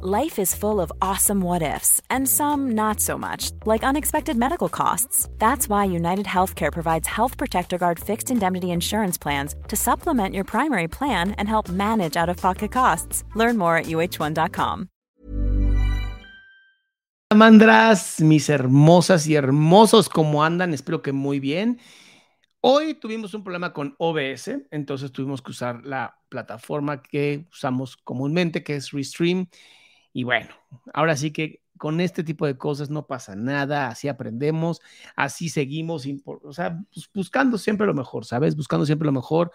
Life is full of awesome what ifs, and some not so much, like unexpected medical costs. That's why United Healthcare provides Health Protector Guard fixed indemnity insurance plans to supplement your primary plan and help manage out of pocket costs. Learn more at uh1.com. Mandras, mis hermosas y hermosos, ¿cómo andan? Espero que muy bien. Hoy tuvimos un problema con OBS, entonces tuvimos que usar la plataforma que usamos comúnmente, que es Restream. Y bueno, ahora sí que con este tipo de cosas no pasa nada, así aprendemos, así seguimos, o sea, pues buscando siempre lo mejor, ¿sabes? Buscando siempre lo mejor,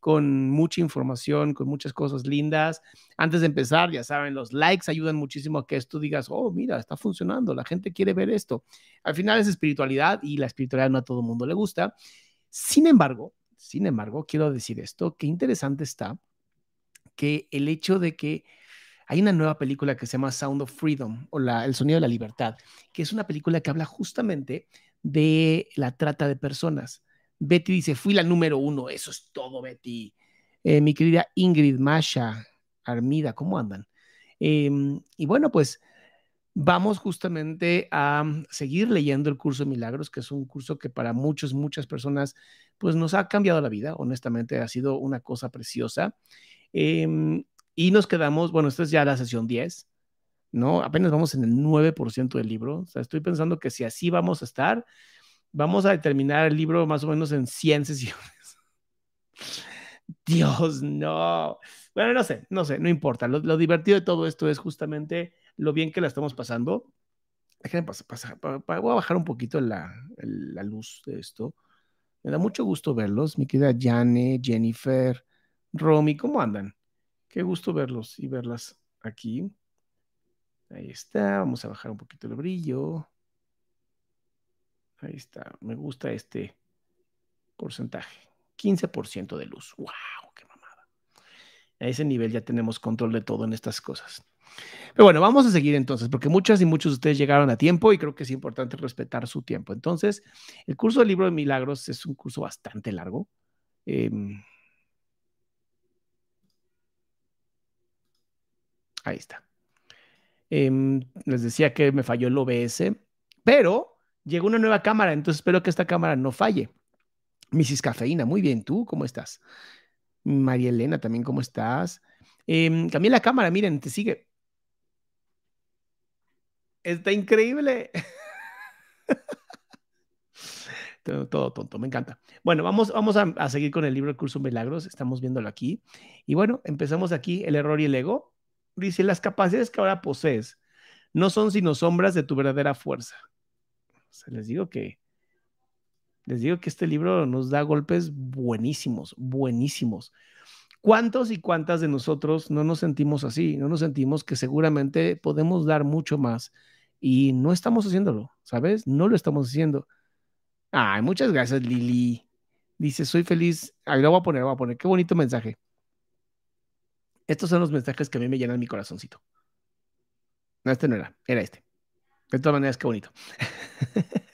con mucha información, con muchas cosas lindas. Antes de empezar, ya saben, los likes ayudan muchísimo a que esto digas, oh, mira, está funcionando, la gente quiere ver esto. Al final es espiritualidad y la espiritualidad no a todo el mundo le gusta. Sin embargo, sin embargo, quiero decir esto, qué interesante está que el hecho de que hay una nueva película que se llama Sound of Freedom o El Sonido de la Libertad, que es una película que habla justamente de la trata de personas. Betty dice, fui la número uno, eso es todo, Betty. Eh, mi querida Ingrid, Masha, Armida, ¿cómo andan? Em, y bueno, pues vamos justamente a seguir leyendo el curso de milagros, que es un curso que para muchos, muchas personas, pues nos ha cambiado la vida, honestamente, ha sido una cosa preciosa. Eh, y nos quedamos, bueno, esta es ya la sesión 10, ¿no? Apenas vamos en el 9% del libro. O sea, estoy pensando que si así vamos a estar, vamos a terminar el libro más o menos en 100 sesiones. Dios, no. Bueno, no sé, no sé, no importa. Lo, divertido de todo esto es justamente lo bien que la estamos pasando. Déjenme pasar, voy a bajar un poquito la, la luz de esto. Me da mucho gusto verlos. Mi querida Jane, Jennifer, Romy, ¿cómo andan? Qué gusto verlos y verlas aquí. Ahí está. Vamos a bajar un poquito el brillo. Ahí está. Me gusta este porcentaje. 15% de luz. ¡Wow! ¡Qué mamada! A ese nivel ya tenemos control de todo en estas cosas. Pero bueno, vamos a seguir entonces, porque muchas y muchos de ustedes llegaron a tiempo y creo que es importante respetar su tiempo. Entonces, el curso del libro de milagros es un curso bastante largo. Eh, Ahí está. Em, les decía que me falló el OBS, pero llegó una nueva cámara, entonces espero que esta cámara no falle. Mrs. Cafeína, muy bien, ¿tú cómo estás? María Elena, también, ¿cómo estás? Eh, cambié la cámara, miren, te sigue. Está increíble. todo, tonto, me encanta. Bueno, vamos, vamos a, seguir con el libro El Curso Milagros, estamos viéndolo aquí. Y bueno, empezamos aquí, el error y el ego. Dice, las capacidades que ahora posees no son sino sombras de tu verdadera fuerza. Les digo que, les digo que este libro nos da golpes buenísimos, buenísimos. ¿Cuántos y cuántas de nosotros no nos sentimos así? No nos sentimos que seguramente podemos dar mucho más y no estamos haciéndolo, ¿sabes? No lo estamos haciendo. Ay, muchas gracias, Lili. Dice, soy feliz. Ahí lo voy a poner, lo voy a poner. Qué bonito mensaje. Estos son los mensajes que a mí me llenan mi corazoncito. No, este no era, era este. De todas maneras, qué bonito.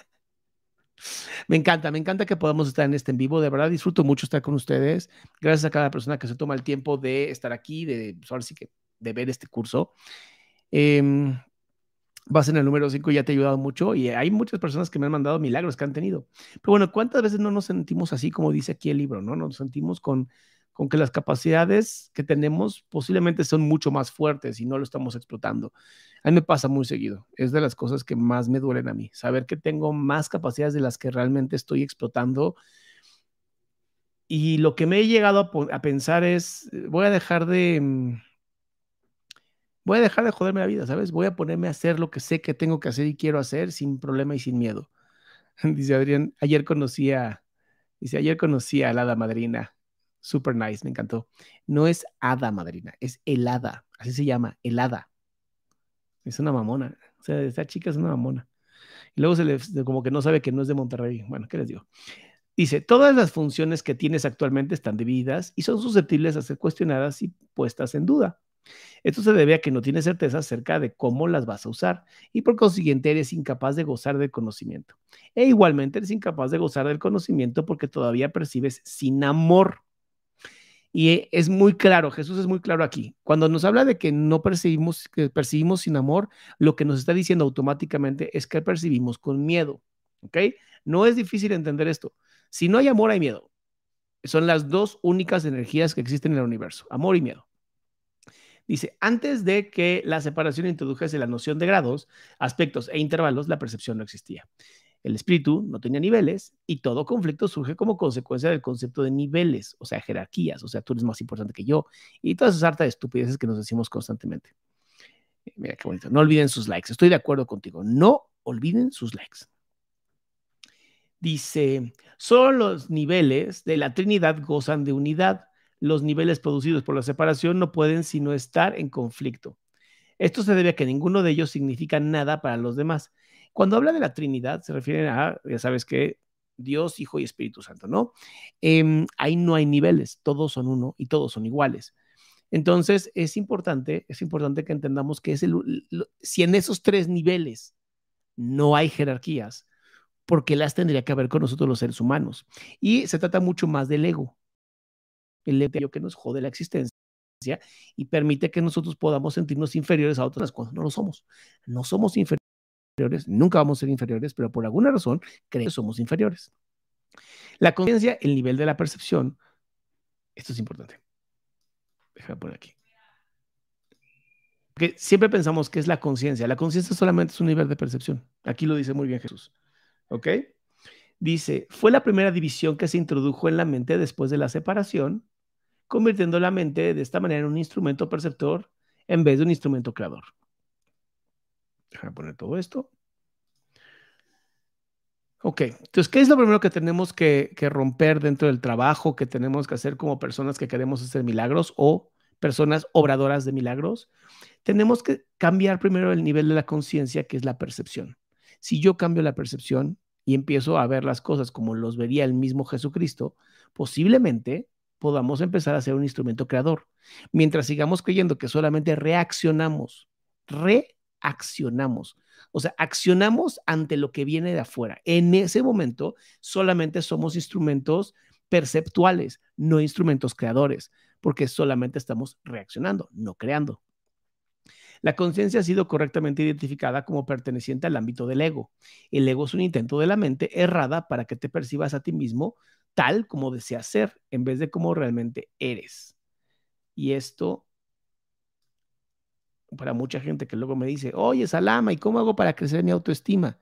me encanta, me encanta que podamos estar en este en vivo. De verdad, disfruto mucho estar con ustedes. Gracias a cada persona que se toma el tiempo de estar aquí, de, pues, ahora sí que, de ver este curso. Eh, vas en el número 5 y ya te ha ayudado mucho. Y hay muchas personas que me han mandado milagros que han tenido. Pero bueno, ¿cuántas veces no nos sentimos así como dice aquí el libro? ¿No? Nos sentimos con con que las capacidades que tenemos posiblemente son mucho más fuertes y no lo estamos explotando. A mí me pasa muy seguido. Es de las cosas que más me duelen a mí. Saber que tengo más capacidades de las que realmente estoy explotando. Y lo que me he llegado a, pensar es, voy a dejar de, mm, Voy a dejar de joderme la vida, ¿sabes? Voy a ponerme a hacer lo que sé que tengo que hacer y quiero hacer sin problema y sin miedo. Dice Adrián, ayer conocí a, dice, ayer conocí a la hada madrina. Super nice, me encantó. No es hada madrina, es helada. Así se llama, helada. Es una mamona. O sea, esta chica es una mamona. Y luego se le, como que no sabe que no es de Monterrey. Bueno, ¿qué les digo? Dice, todas las funciones que tienes actualmente están divididas y son susceptibles a ser cuestionadas y puestas en duda. Esto se debe a que no tienes certeza acerca de cómo las vas a usar y por consiguiente eres incapaz de gozar del conocimiento. E igualmente eres incapaz de gozar del conocimiento porque todavía percibes sin amor. Y es muy claro, Jesús es muy claro aquí. Cuando nos habla de que no percibimos, que percibimos sin amor, lo que nos está diciendo automáticamente es que percibimos con miedo. ¿Ok? No es difícil entender esto. Si no hay amor, hay miedo. Son las dos únicas energías que existen en el universo, amor y miedo. Dice, antes de que la separación introdujese la noción de grados, aspectos e intervalos, la percepción no existía. El espíritu no tenía niveles y todo conflicto surge como consecuencia del concepto de niveles, o sea, jerarquías, o sea, tú eres más importante que yo y todas esas hartas estupideces que nos decimos constantemente. Eh, mira qué bonito. No olviden sus likes. Estoy de acuerdo contigo. No olviden sus likes. Dice, solo los niveles de la Trinidad gozan de unidad. Los niveles producidos por la separación no pueden sino estar en conflicto. Esto se debe a que ninguno de ellos significa nada para los demás. Cuando habla de la Trinidad, se refiere a, ya sabes que Dios, Hijo y Espíritu Santo, ¿no? Em, ahí no hay niveles, todos son uno y todos son iguales. Entonces, es importante, es importante que entendamos que es si en esos tres niveles no hay jerarquías, porque las tendría que haber con nosotros los seres humanos. Y se trata mucho más del ego. El ego que nos jode la existencia y permite que nosotros podamos sentirnos inferiores a otras cuando no lo somos. No somos inferiores nunca vamos a ser inferiores, pero por alguna razón creemos que somos inferiores. La conciencia, el nivel de la percepción, esto es importante. Déjame poner aquí. Porque siempre pensamos que es la conciencia. La conciencia solamente es un nivel de percepción. Aquí lo dice muy bien Jesús. ¿Ok? Dice, fue la primera división que se introdujo en la mente después de la separación, convirtiendo la mente de esta manera en un instrumento perceptor en vez de un instrumento creador. Déjame poner todo esto. Ok, entonces, ¿qué es lo primero que tenemos que, romper dentro del trabajo que tenemos que hacer como personas que queremos hacer milagros o personas obradoras de milagros? Tenemos que cambiar primero el nivel de la conciencia, que es la percepción. Si yo cambio la percepción y empiezo a ver las cosas como los vería el mismo Jesucristo, posiblemente podamos empezar a ser un instrumento creador. Mientras sigamos creyendo que solamente reaccionamos, re accionamos. O sea, accionamos ante lo que viene de afuera. En ese momento solamente somos instrumentos perceptuales, no instrumentos creadores, porque solamente estamos reaccionando, no creando. La conciencia ha sido correctamente identificada como perteneciente al ámbito del ego. El ego es un intento de la mente errada para que te percibas a ti mismo tal como deseas ser, en vez de como realmente eres. Y esto para mucha gente que luego me dice, oye, Salama, ¿y cómo hago para crecer mi autoestima?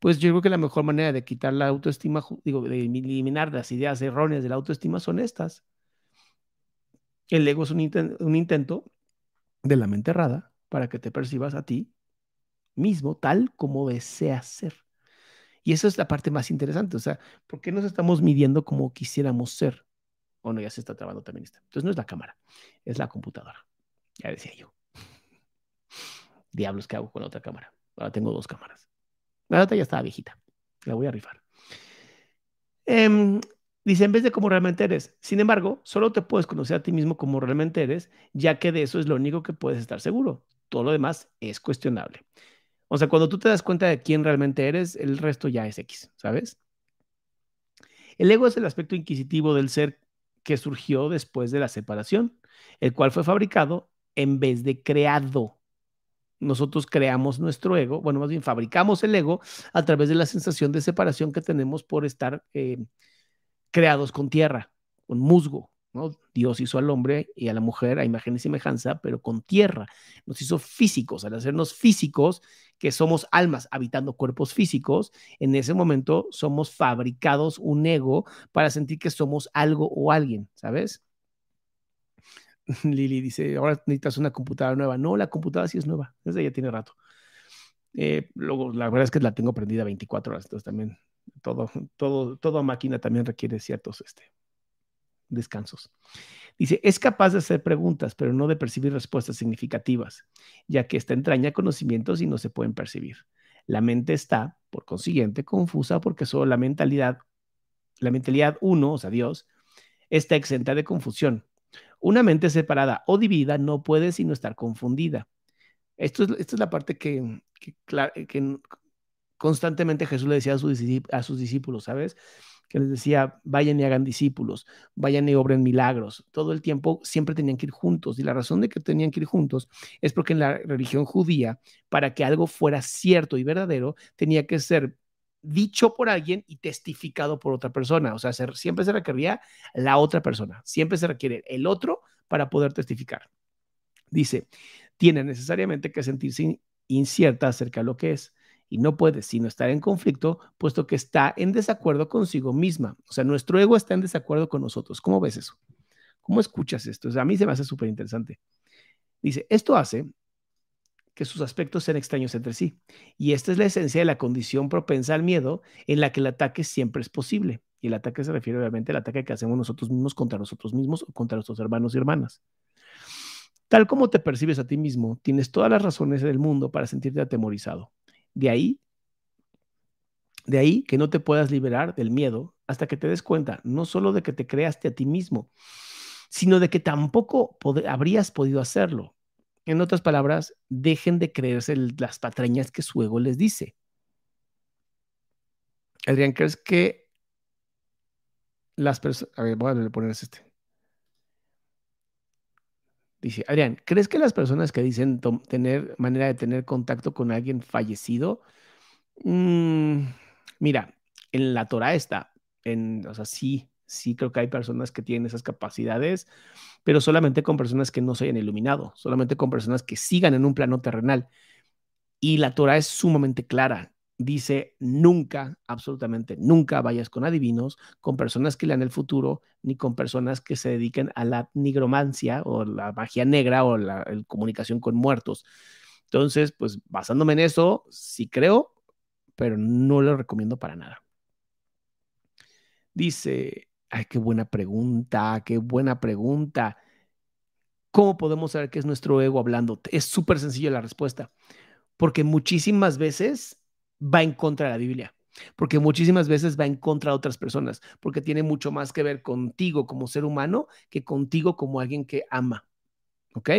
Pues yo creo que la mejor manera de quitar la autoestima, digo, de eliminar las ideas erróneas de la autoestima son estas. El ego es un, intento de la mente errada para que te percibas a ti mismo tal como deseas ser. Y esa es la parte más interesante. O sea, ¿por qué nos estamos midiendo como quisiéramos ser? Bueno, ya se está trabando también esto. Entonces no es la cámara, es la computadora. Ya decía yo diablos que hago con la otra cámara. Ahora tengo dos cámaras. La otra ya estaba viejita. La voy a rifar. Em, dice, en vez de como realmente eres. Sin embargo, solo te puedes conocer a ti mismo como realmente eres, ya que de eso es lo único que puedes estar seguro. Todo lo demás es cuestionable. O sea, cuando tú te das cuenta de quién realmente eres, el resto ya es X, ¿sabes? El ego es el aspecto inquisitivo del ser que surgió después de la separación, el cual fue fabricado en vez de creado nosotros creamos nuestro ego, bueno, más bien fabricamos el ego a través de la sensación de separación que tenemos por estar eh, creados con tierra, con musgo. ¿no? Dios hizo al hombre y a la mujer a imagen y semejanza, pero con tierra. Nos hizo físicos, al hacernos físicos, que somos almas habitando cuerpos físicos, en ese momento somos fabricados un ego para sentir que somos algo o alguien, ¿sabes? Lili dice, ahora necesitas una computadora nueva. No, la computadora sí es nueva, esa ya tiene rato. Eh, luego, la verdad es que la tengo prendida 24 horas, entonces también todo, todo, toda máquina también requiere ciertos este, descansos. Dice, es capaz de hacer preguntas, pero no de percibir respuestas significativas, ya que esta entraña conocimientos y no se pueden percibir. La mente está, por consiguiente, confusa porque solo la mentalidad, la mentalidad uno, o sea, Dios, está exenta de confusión. Una mente separada o dividida no puede sino estar confundida. Esto es, esta es la parte que, que constantemente Jesús le decía a sus, a sus discípulos, ¿sabes? que les decía, vayan y hagan discípulos, vayan y obren milagros. Todo el tiempo siempre tenían que ir juntos. Y la razón de que tenían que ir juntos es porque en la religión judía, para que algo fuera cierto y verdadero, tenía que ser dicho por alguien y testificado por otra persona. O sea, siempre se requería la otra persona, siempre se requiere el otro para poder testificar. Dice, tiene necesariamente que sentirse incierta acerca de lo que es y no puede sino estar en conflicto, puesto que está en desacuerdo consigo misma. O sea, nuestro ego está en desacuerdo con nosotros. ¿Cómo ves eso? ¿Cómo escuchas esto? a mí se me hace súper interesante. Dice, esto hace que sus aspectos sean extraños entre sí. Y esta es la esencia de la condición propensa al miedo en la que el ataque siempre es posible. Y el ataque se refiere obviamente al ataque que hacemos nosotros mismos contra nosotros mismos o contra nuestros hermanos y hermanas. Tal como te percibes a ti mismo, tienes todas las razones del mundo para sentirte atemorizado. De ahí, de ahí que no te puedas liberar del miedo hasta que te des cuenta no solo de que te creaste a ti mismo, sino de que tampoco habrías podido hacerlo. En otras palabras, dejen de creerse las patrañas que su ego les dice. Adrián, ¿crees que las personas... A ver, voy a poner este. Dice, Adrián, ¿crees que las personas que dicen tener manera de tener contacto con alguien fallecido? Mm, mira, en la Torah está, en, o sea, sí, sí creo que hay personas que tienen esas capacidades, pero solamente con personas que no se hayan iluminado, solamente con personas que sigan en un plano terrenal. Y la Torah es sumamente clara dice nunca, absolutamente nunca vayas con adivinos, con personas que lean el futuro, ni con personas que se dediquen a la nigromancia o la magia negra o la comunicación con muertos. Entonces, pues basándome en eso, sí creo, pero no lo recomiendo para nada. Dice, ay, qué buena pregunta, qué buena pregunta. ¿Cómo podemos saber qué es nuestro ego hablando? Es súper sencilla la respuesta, porque muchísimas veces va en contra de la Biblia, porque muchísimas veces va en contra de otras personas, porque tiene mucho más que ver contigo como ser humano que contigo como alguien que ama. ¿Ok?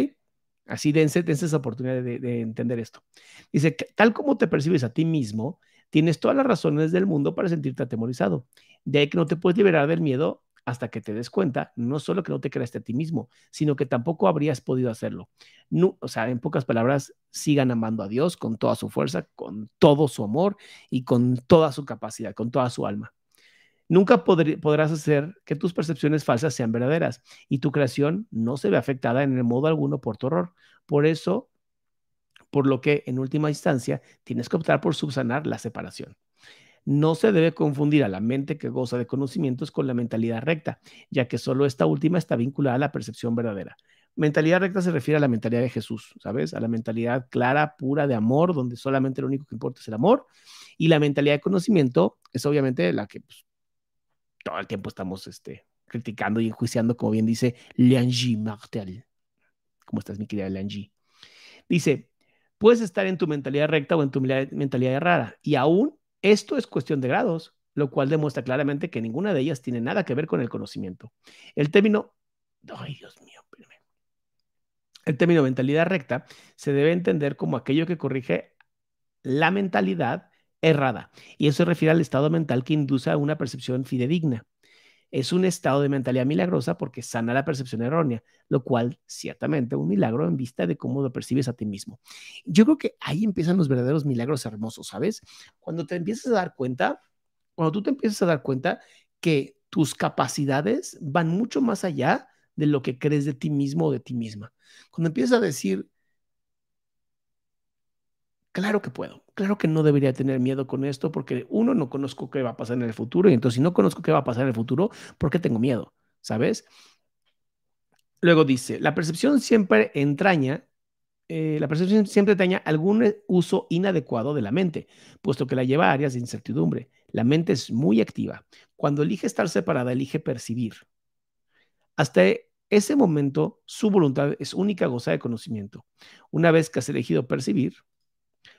Así dense, dense esa oportunidad de, de entender esto. Dice, tal como te percibes a ti mismo, tienes todas las razones del mundo para sentirte atemorizado. De ahí que no te puedes liberar del miedo hasta que te des cuenta, no solo que no te creaste a ti mismo, sino que tampoco habrías podido hacerlo. No, o sea, en pocas palabras, sigan amando a Dios con toda su fuerza, con todo su amor y con toda su capacidad, con toda su alma. Nunca podrás hacer que tus percepciones falsas sean verdaderas y tu creación no se ve afectada en el modo alguno por tu horror. Por eso, por lo que en última instancia tienes que optar por subsanar la separación. No se debe confundir a la mente que goza de conocimientos con la mentalidad recta, ya que solo esta última está vinculada a la percepción verdadera. Mentalidad recta se refiere a la mentalidad de Jesús, ¿sabes? A la mentalidad clara, pura de amor, donde solamente lo único que importa es el amor. Y la mentalidad de conocimiento es obviamente la que pues, todo el tiempo estamos este, criticando y enjuiciando, como bien dice Lianji Martel. ¿Cómo estás, mi querida Lianji? Dice, puedes estar en tu mentalidad recta o en tu mentalidad errada y aún esto es cuestión de grados, lo cual demuestra claramente que ninguna de ellas tiene nada que ver con el conocimiento. El término, ay Dios mío. El término mentalidad recta se debe entender como aquello que corrige la mentalidad errada, y eso se refiere al estado mental que induce a una percepción fidedigna es un estado de mentalidad milagrosa porque sana la percepción errónea, lo cual ciertamente un milagro en vista de cómo lo percibes a ti mismo. Yo creo que ahí empiezan los verdaderos milagros hermosos, ¿sabes? Cuando te empiezas a dar cuenta, cuando tú te empiezas a dar cuenta que tus capacidades van mucho más allá de lo que crees de ti mismo o de ti misma. Cuando empiezas a decir, Claro que puedo, claro que no debería tener miedo con esto porque uno, no conozco qué va a pasar en el futuro y entonces si no conozco qué va a pasar en el futuro, ¿por qué tengo miedo? ¿Sabes? Luego dice, la percepción siempre entraña, eh, la percepción siempre entraña algún uso inadecuado de la mente, puesto que la lleva a áreas de incertidumbre. La mente es muy activa. Cuando elige estar separada, elige percibir. Hasta ese momento, su voluntad es única goza de conocimiento. Una vez que has elegido percibir,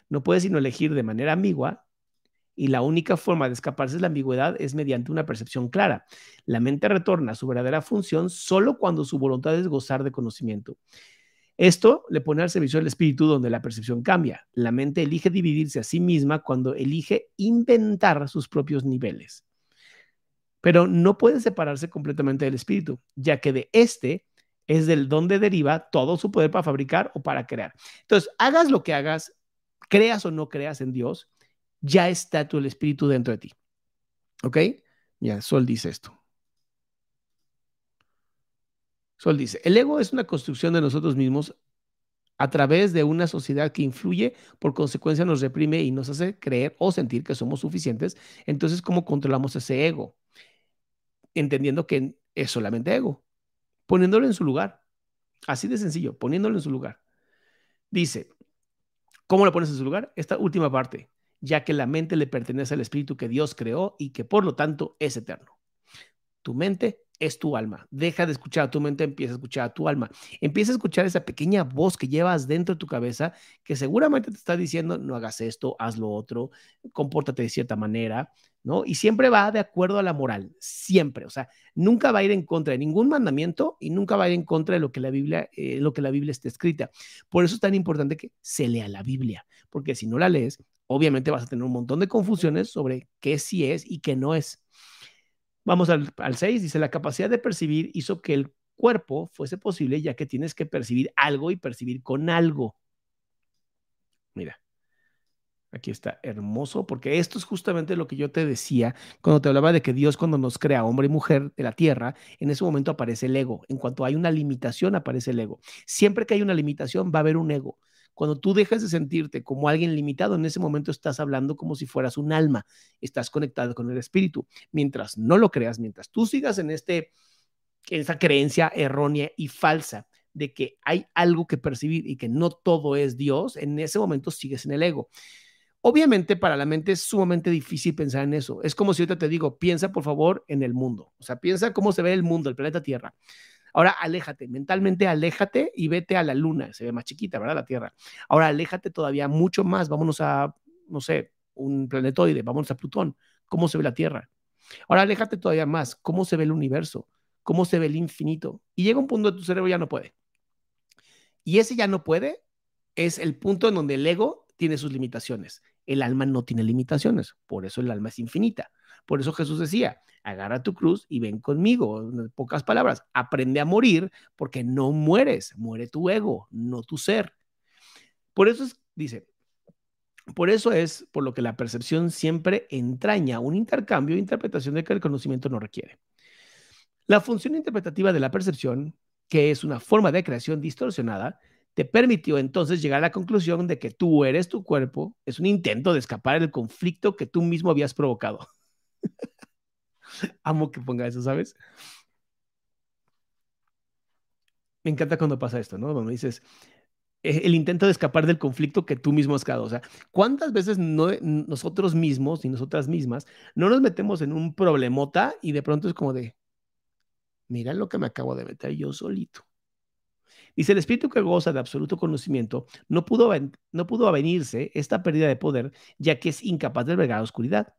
no puedes sino elegir de manera ambigua y la única forma de escaparse de la ambigüedad es mediante una percepción clara. La mente retorna a su verdadera función solo cuando su voluntad es gozar de conocimiento. Esto le pone al servicio del espíritu donde la percepción cambia. La mente elige dividirse a sí misma cuando elige inventar sus propios niveles. Pero no puede separarse completamente del espíritu, ya que de este es del donde deriva todo su poder para fabricar o para crear. Entonces, hagas lo que hagas, creas o no creas en Dios, ya está tu el espíritu dentro de ti. ¿Ok? Ya, Sol dice esto. Sol dice, el ego es una construcción de nosotros mismos a través de una sociedad que influye, por consecuencia nos reprime y nos hace creer o sentir que somos suficientes. Entonces, ¿cómo controlamos ese ego? Entendiendo que es solamente ego, poniéndolo en su lugar. Así de sencillo, poniéndolo en su lugar. Dice, ¿cómo lo pones en su lugar? Esta última parte ya que la mente le pertenece al espíritu que Dios creó y que por lo tanto es eterno. Tu mente es tu alma. Deja de escuchar a tu mente, empieza a escuchar a tu alma. Empieza a escuchar esa pequeña voz que llevas dentro de tu cabeza que seguramente te está diciendo, no hagas esto, haz lo otro, compórtate de cierta manera, ¿no? Y siempre va de acuerdo a la moral, siempre. O sea, nunca va a ir en contra de ningún mandamiento y nunca va a ir en contra de lo que la Biblia, eh, lo que la Biblia está escrita. Por eso es tan importante que se lea la Biblia, porque si no la lees, obviamente vas a tener un montón de confusiones sobre qué sí es y qué no es. Vamos al, 6, dice, la capacidad de percibir hizo que el cuerpo fuese posible ya que tienes que percibir algo y percibir con algo. Mira, aquí está hermoso, porque esto es justamente lo que yo te decía cuando te hablaba de que Dios cuando nos crea hombre y mujer de la tierra, en ese momento aparece el ego. En cuanto hay una limitación, aparece el ego. Siempre que hay una limitación, va a haber un ego. Cuando tú dejas de sentirte como alguien limitado, en ese momento estás hablando como si fueras un alma, estás conectado con el espíritu. Mientras no lo creas, mientras tú sigas en este en esa creencia errónea y falsa de que hay algo que percibir y que no todo es Dios, en ese momento sigues en el ego. Obviamente para la mente es sumamente difícil pensar en eso. Es como si ahorita te digo, piensa por favor en el mundo. O sea, piensa cómo se ve el mundo, el planeta Tierra. Ahora aléjate, mentalmente aléjate y vete a la luna, se ve más chiquita, ¿verdad? La Tierra. Ahora aléjate todavía mucho más, vámonos a, no sé, un planetoide, vámonos a Plutón, ¿cómo se ve la Tierra? Ahora aléjate todavía más, ¿cómo se ve el universo? ¿Cómo se ve el infinito? Y llega un punto de tu cerebro ya no puede. Y ese ya no puede es el punto en donde el ego tiene sus limitaciones. El alma no tiene limitaciones, por eso el alma es infinita. Por eso Jesús decía, agarra tu cruz y ven conmigo. Pocas palabras, aprende a morir porque no mueres, muere tu ego, no tu ser. Por eso es, dice, por eso es por lo que la percepción siempre entraña un intercambio e interpretación de que el conocimiento no requiere. La función interpretativa de la percepción, que es una forma de creación distorsionada, te permitió entonces llegar a la conclusión de que tú eres tu cuerpo, es un intento de escapar del conflicto que tú mismo habías provocado. Amo que ponga eso, ¿sabes? Me encanta cuando pasa esto, ¿no? Donde dices, eh, el intento de escapar del conflicto que tú mismo has creado. O sea, ¿cuántas veces no, nosotros mismos y nosotras mismas no nos metemos en un problemota y de pronto es como de, mira lo que me acabo de meter yo solito? Dice, el espíritu que goza de absoluto conocimiento no pudo, no pudo avenirse esta pérdida de poder, ya que es incapaz de albergar oscuridad.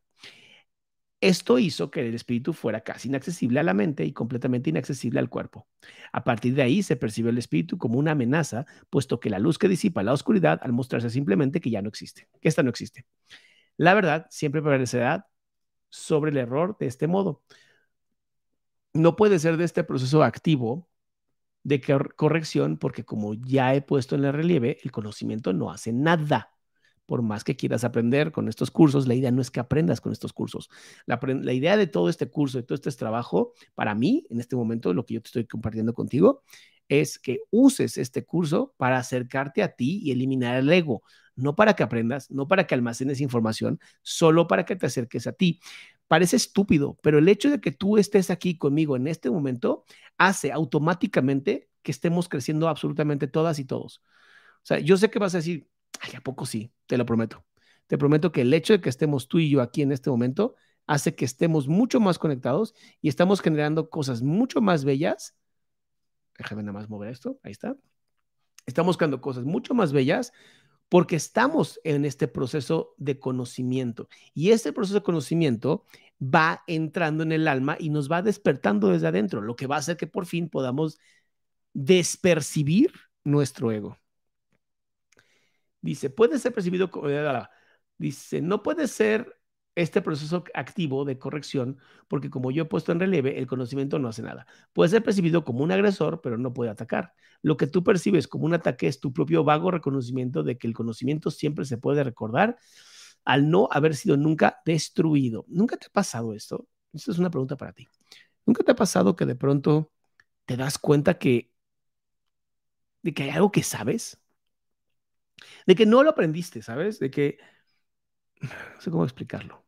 Esto hizo que el espíritu fuera casi inaccesible a la mente y completamente inaccesible al cuerpo. A partir de ahí se percibe el espíritu como una amenaza, puesto que la luz que disipa la oscuridad al mostrarse simplemente que ya no existe, que esta no existe. La verdad siempre prevalecerá sobre el error de este modo. No puede ser de este proceso activo de corrección porque como ya he puesto en el relieve, el conocimiento no hace nada por más que quieras aprender con estos cursos, la idea no es que aprendas con estos cursos. La, idea de todo este curso, de todo este trabajo, para mí, en este momento, lo que yo te estoy compartiendo contigo, es que uses este curso para acercarte a ti y eliminar el ego, no para que aprendas, no para que almacenes información, solo para que te acerques a ti. Parece estúpido, pero el hecho de que tú estés aquí conmigo en este momento hace automáticamente que estemos creciendo absolutamente todas y todos. O sea, yo sé que vas a decir, ¿a poco sí? Te lo prometo. Te prometo que el hecho de que estemos tú y yo aquí en este momento hace que estemos mucho más conectados y estamos generando cosas mucho más bellas. Déjame nada más mover esto, ahí está. Estamos creando cosas mucho más bellas porque estamos en este proceso de conocimiento y este proceso de conocimiento va entrando en el alma y nos va despertando desde adentro, lo que va a hacer que por fin podamos despercibir nuestro ego. Dice, puede ser percibido como... Dice, no puede ser este proceso activo de corrección, porque como yo he puesto en relieve, el conocimiento no hace nada. Puede ser percibido como un agresor, pero no puede atacar. Lo que tú percibes como un ataque es tu propio vago reconocimiento de que el conocimiento siempre se puede recordar al no haber sido nunca destruido. ¿Nunca te ha pasado esto? Esta es una pregunta para ti. ¿Nunca te ha pasado que de pronto te das cuenta que de que hay algo que sabes? De que no lo aprendiste, ¿sabes? De que no sé cómo explicarlo.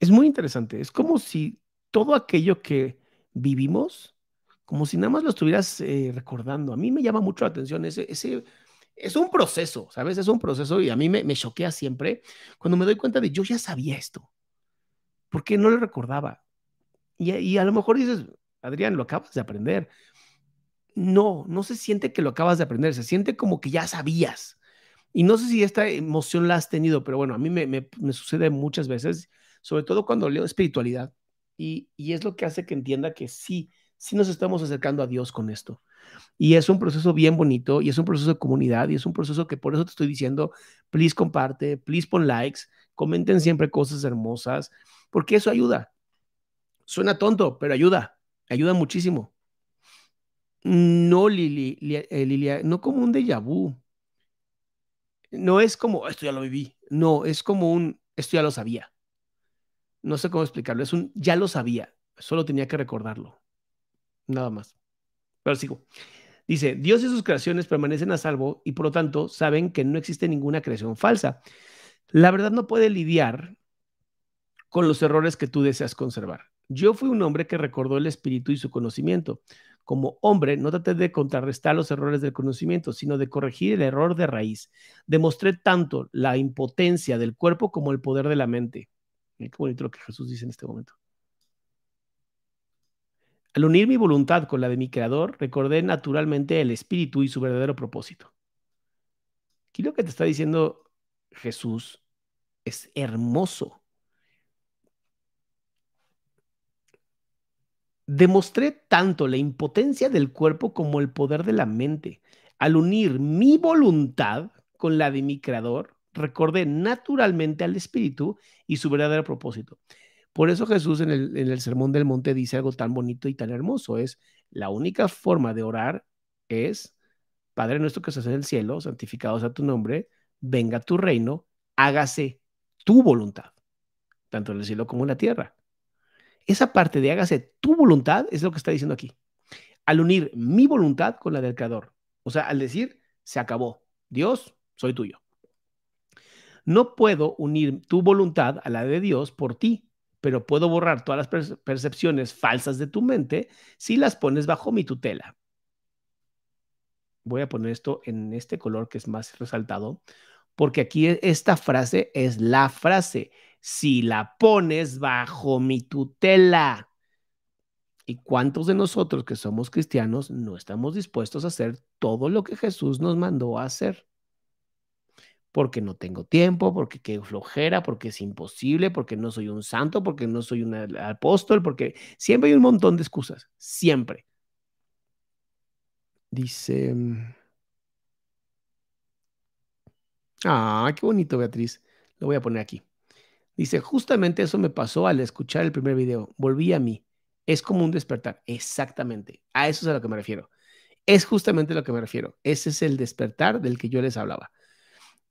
Es muy interesante. Es como si todo aquello que vivimos, como si nada más lo estuvieras eh, recordando. A mí me llama mucho la atención ese, es un proceso, ¿sabes? Es un proceso y a mí me, choquea siempre cuando me doy cuenta de yo ya sabía esto. ¿Por qué no lo recordaba? Y a lo mejor dices, Adrián, lo acabas de aprender. No, no se siente que lo acabas de aprender, se siente como que ya sabías. Y no sé si esta emoción la has tenido, pero bueno, a mí me, sucede muchas veces, sobre todo cuando leo espiritualidad. Y, es lo que hace que entienda que sí, sí nos estamos acercando a Dios con esto. Y es un proceso bien bonito y es un proceso de comunidad y es un proceso que por eso te estoy diciendo, please comparte, please pon likes, comenten siempre cosas hermosas, porque eso ayuda. Suena tonto, pero ayuda, ayuda muchísimo. No, Lili, eh, Lilia, no como un déjà vu, no es como, esto ya lo viví, no, es como un, esto ya lo sabía. No sé cómo explicarlo, es un, ya lo sabía, solo tenía que recordarlo. Nada más. Pero sigo. Dice, Dios y sus creaciones permanecen a salvo y por lo tanto saben que no existe ninguna creación falsa. La verdad no puede lidiar con los errores que tú deseas conservar. Yo fui un hombre que recordó el espíritu y su conocimiento. Como hombre, no traté de contrarrestar los errores del conocimiento, sino de corregir el error de raíz. Demostré tanto la impotencia del cuerpo como el poder de la mente. Qué bonito lo que Jesús dice en este momento. Al unir mi voluntad con la de mi creador, recordé naturalmente el espíritu y su verdadero propósito. Aquí lo que te está diciendo Jesús es hermoso. Demostré tanto la impotencia del cuerpo como el poder de la mente. Al unir mi voluntad con la de mi creador, recordé naturalmente al Espíritu y su verdadero propósito. Por eso Jesús en el, Sermón del Monte dice algo tan bonito y tan hermoso. Es la única forma de orar es, Padre nuestro que estás en el cielo, santificado sea tu nombre, venga tu reino, hágase tu voluntad, tanto en el cielo como en la tierra. Esa parte de hágase tu voluntad es lo que está diciendo aquí. Al unir mi voluntad con la del Creador. O sea, al decir, se acabó. Dios, soy tuyo. No puedo unir tu voluntad a la de Dios por ti, pero puedo borrar todas las percepciones falsas de tu mente si las pones bajo mi tutela. Voy a poner esto en este color que es más resaltado, porque aquí esta frase es la frase si la pones bajo mi tutela. ¿Y cuántos de nosotros que somos cristianos no estamos dispuestos a hacer todo lo que Jesús nos mandó a hacer? Porque no tengo tiempo, porque qué flojera, porque es imposible, porque no soy un santo, porque no soy un apóstol, porque siempre hay un montón de excusas, siempre. Dice... Mm, ah, qué bonito, Beatriz. Lo voy a poner aquí. Dice, justamente eso me pasó al escuchar el primer video. Volví a mí. Es como un despertar. Exactamente. A eso es a lo que me refiero. Es justamente a lo que me refiero. Ese es el despertar del que yo les hablaba.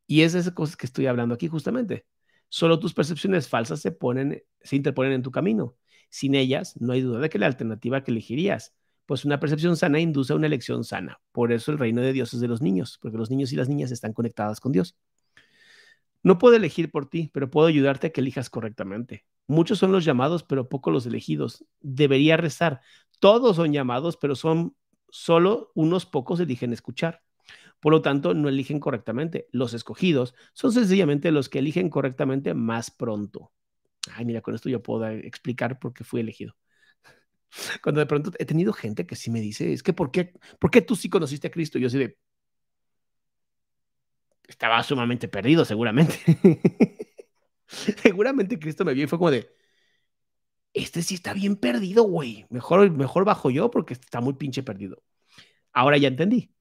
Y es de esas cosas que estoy hablando aquí justamente. Solo tus percepciones falsas se ponen, se interponen en tu camino. Sin ellas, no hay duda de que la alternativa que elegirías, pues una percepción sana induce a una elección sana. Por eso el reino de Dios es de los niños, porque los niños y las niñas están conectadas con Dios. No puedo elegir por ti, pero puedo ayudarte a que elijas correctamente. Muchos son los llamados, pero pocos los elegidos. Debería rezar. Todos son llamados, pero son solo unos pocos eligen escuchar. Por lo tanto, no eligen correctamente. Los escogidos son sencillamente los que eligen correctamente más pronto. Ay, mira, con esto yo puedo explicar por qué fui elegido. Cuando de pronto he tenido gente que sí me dice, es que ¿por qué, ¿por qué tú sí conociste a Cristo? yo así de, estaba sumamente perdido, seguramente. seguramente Cristo me vio y fue como de, este sí está bien perdido, güey. Mejor, mejor bajo yo porque está muy pinche perdido. Ahora ya entendí.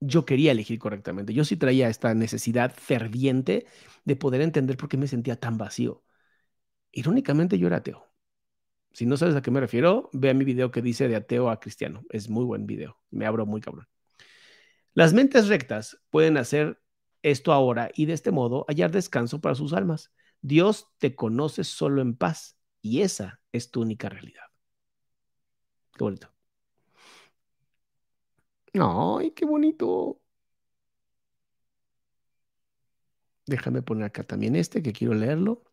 Yo quería elegir correctamente. Yo sí traía esta necesidad ferviente de poder entender por qué me sentía tan vacío. Irónicamente, yo era ateo. Si no sabes a qué me refiero, ve a mi video que dice de ateo a cristiano. Es muy buen video. Me abro muy cabrón. Las mentes rectas pueden hacer esto ahora y de este modo hallar descanso para sus almas. Dios te conoce solo en paz y esa es tu única realidad. Qué bonito. Ay, qué bonito. Déjame poner acá también este que quiero leerlo.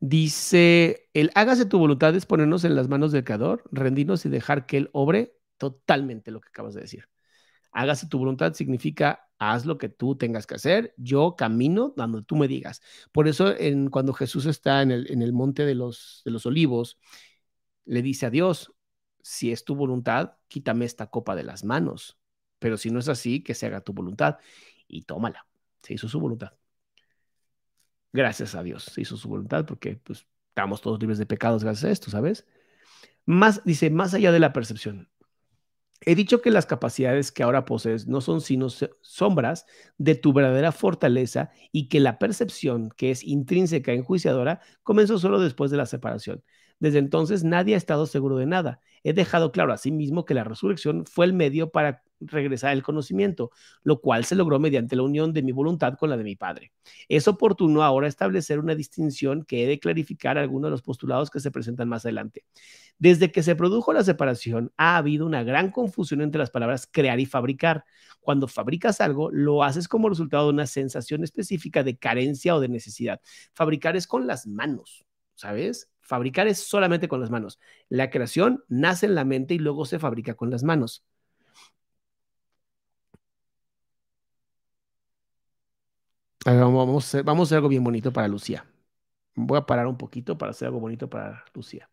Dice, el hágase tu voluntad es ponernos en las manos del Creador, rendirnos y dejar que Él obre totalmente lo que acabas de decir. Hágase tu voluntad significa haz lo que tú tengas que hacer, yo camino donde tú me digas. Por eso en, cuando Jesús está en el, en el monte de los, de los olivos, le dice a Dios, si es tu voluntad, quítame esta copa de las manos, pero si no es así, que se haga tu voluntad y tómala. Se hizo su voluntad. Gracias a Dios, se hizo su voluntad porque pues, estamos todos libres de pecados gracias a esto, ¿sabes? Más, dice, más allá de la percepción. He dicho que las capacidades que ahora posees no son sino sombras de tu verdadera fortaleza y que la percepción, que es intrínseca e enjuiciadora, comenzó solo después de la separación. Desde entonces nadie ha estado seguro de nada. He dejado claro a sí mismo que la resurrección fue el medio para regresar el conocimiento, lo cual se logró mediante la unión de mi voluntad con la de mi Padre. Es oportuno ahora establecer una distinción que he de clarificar algunos de los postulados que se presentan más adelante. Desde que se produjo la separación, ha habido una gran confusión entre las palabras crear y fabricar. Cuando fabricas algo, lo haces como resultado de una sensación específica de carencia o de necesidad. Fabricar es con las manos, ¿sabes? Fabricar es solamente con las manos. La creación nace en la mente y luego se fabrica con las manos. Vamos a, hacer, algo bien bonito para Lucía. Voy a parar un poquito para hacer algo bonito para Lucía.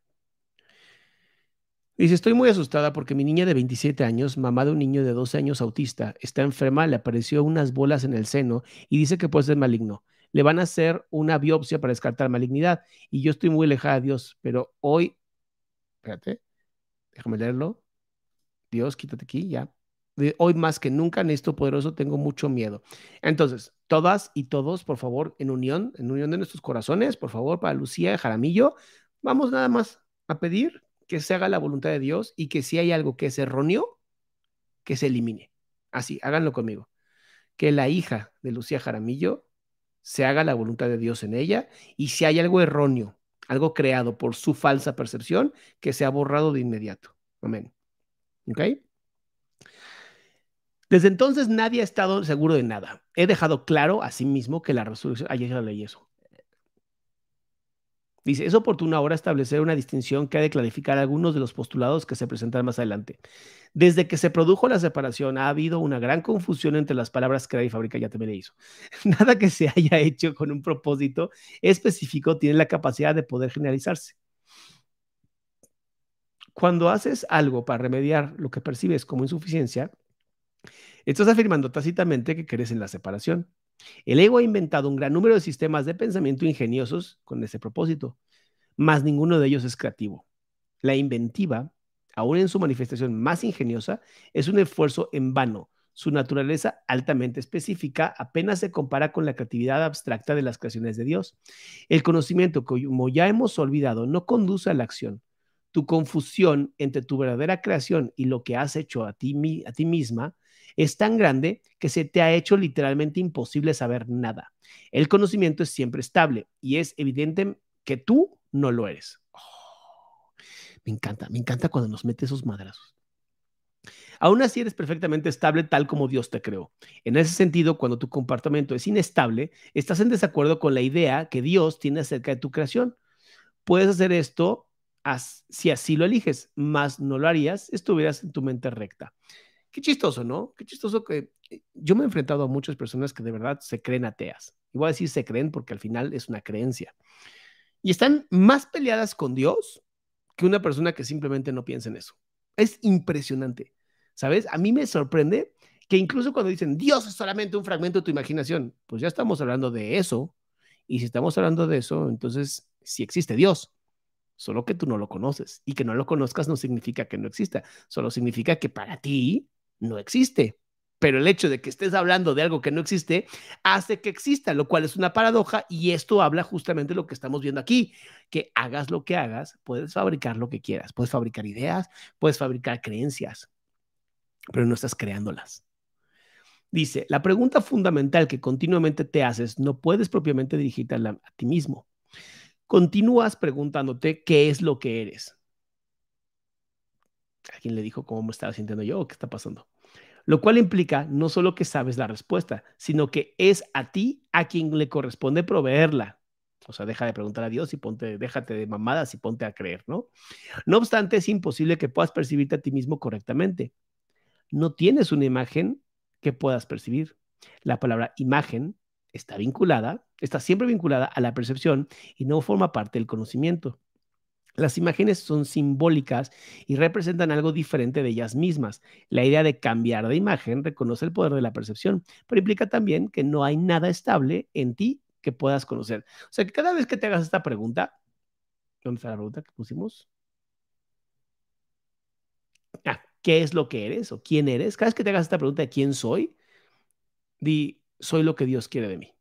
Dice, estoy muy asustada porque mi niña de 27 años, mamá de un niño de 12 años autista, está enferma, le apareció unas bolas en el seno y dice que puede ser maligno le van a hacer una biopsia para descartar malignidad. Y yo estoy muy alejada de Dios, pero hoy, espérate, déjame leerlo. Dios, quítate aquí, ya. Hoy más que nunca en esto poderoso tengo mucho miedo. Entonces, todas y todos, por favor, en unión, en unión de nuestros corazones, por favor, para Lucía Jaramillo, vamos nada más a pedir que se haga la voluntad de Dios y que si hay algo que es erróneo, que se elimine. Así, háganlo conmigo. Que la hija de Lucía Jaramillo se haga la voluntad de Dios en ella y si hay algo erróneo, algo creado por su falsa percepción, que sea borrado de inmediato. Amén. ¿Ok? Desde entonces nadie ha estado seguro de nada. He dejado claro a sí mismo que la resurrección, ayer ya leí eso, Dice, es oportuno ahora establecer una distinción que ha de clarificar algunos de los postulados que se presentan más adelante. Desde que se produjo la separación ha habido una gran confusión entre las palabras crear y fabricar, ya me le hizo. Nada que se haya hecho con un propósito específico tiene la capacidad de poder generalizarse. Cuando haces algo para remediar lo que percibes como insuficiencia, estás afirmando tácitamente que crees en la separación. El ego ha inventado un gran número de sistemas de pensamiento ingeniosos con ese propósito, mas ninguno de ellos es creativo. La inventiva, aún en su manifestación más ingeniosa, es un esfuerzo en vano. Su naturaleza altamente específica apenas se compara con la creatividad abstracta de las creaciones de Dios. El conocimiento, como ya hemos olvidado, no conduce a la acción. Tu confusión entre tu verdadera creación y lo que has hecho a ti, a ti misma es tan grande que se te ha hecho literalmente imposible saber nada. El conocimiento es siempre estable y es evidente que tú no lo eres. Me encanta, me encanta cuando nos mete esos madrazos. Aún así eres perfectamente estable tal como Dios te creó. En ese sentido, cuando tu comportamiento es inestable, estás en desacuerdo con la idea que Dios tiene acerca de tu creación. Puedes hacer esto si así lo eliges, más no lo harías, estuvieras en tu mente recta. Qué chistoso, ¿no? Qué chistoso que eh, yo me he enfrentado a muchas personas que de verdad se creen ateas. Igual decir se creen porque al final es una creencia. Y están más peleadas con Dios que una persona que simplemente no piensa en eso. Es impresionante, ¿sabes? A mí me sorprende que incluso cuando dicen Dios es solamente un fragmento de tu imaginación, pues ya estamos hablando de eso. Y si estamos hablando de eso, entonces sí existe Dios, solo que tú no lo conoces. Y que no lo conozcas no significa que no exista, solo significa que para ti no existe. Pero el hecho de que estés hablando de algo que no existe hace que exista, lo cual es una paradoja y esto habla justamente de lo que estamos viendo aquí, que hagas lo que hagas, puedes fabricar lo que quieras, puedes fabricar ideas, puedes fabricar creencias, pero no estás creándolas. Dice, la pregunta fundamental que continuamente te haces no puedes propiamente dirigirte a, a ti mismo. Continúas preguntándote qué es lo que eres. ¿Alguien le dijo cómo me estaba sintiendo yo o qué está pasando? Lo cual implica no solo que sabes la respuesta, sino que es a ti a quien le corresponde proveerla. O sea, deja de preguntar a Dios y ponte, déjate de mamadas y ponte a creer, ¿no? No obstante, es imposible que puedas percibirte a ti mismo correctamente. No tienes una imagen que puedas percibir. La palabra imagen está vinculada, está siempre vinculada a la percepción y no forma parte del conocimiento. Las imágenes son simbólicas y representan algo diferente de ellas mismas. La idea de cambiar de imagen reconoce el poder de la percepción, pero implica también que no hay nada estable en ti que puedas conocer. O sea, que cada vez que te hagas esta pregunta, ¿dónde está la pregunta que pusimos? Ah, ¿qué es lo que eres o quién eres? Cada vez que te hagas esta pregunta de quién soy, di, soy lo que Dios quiere de mí.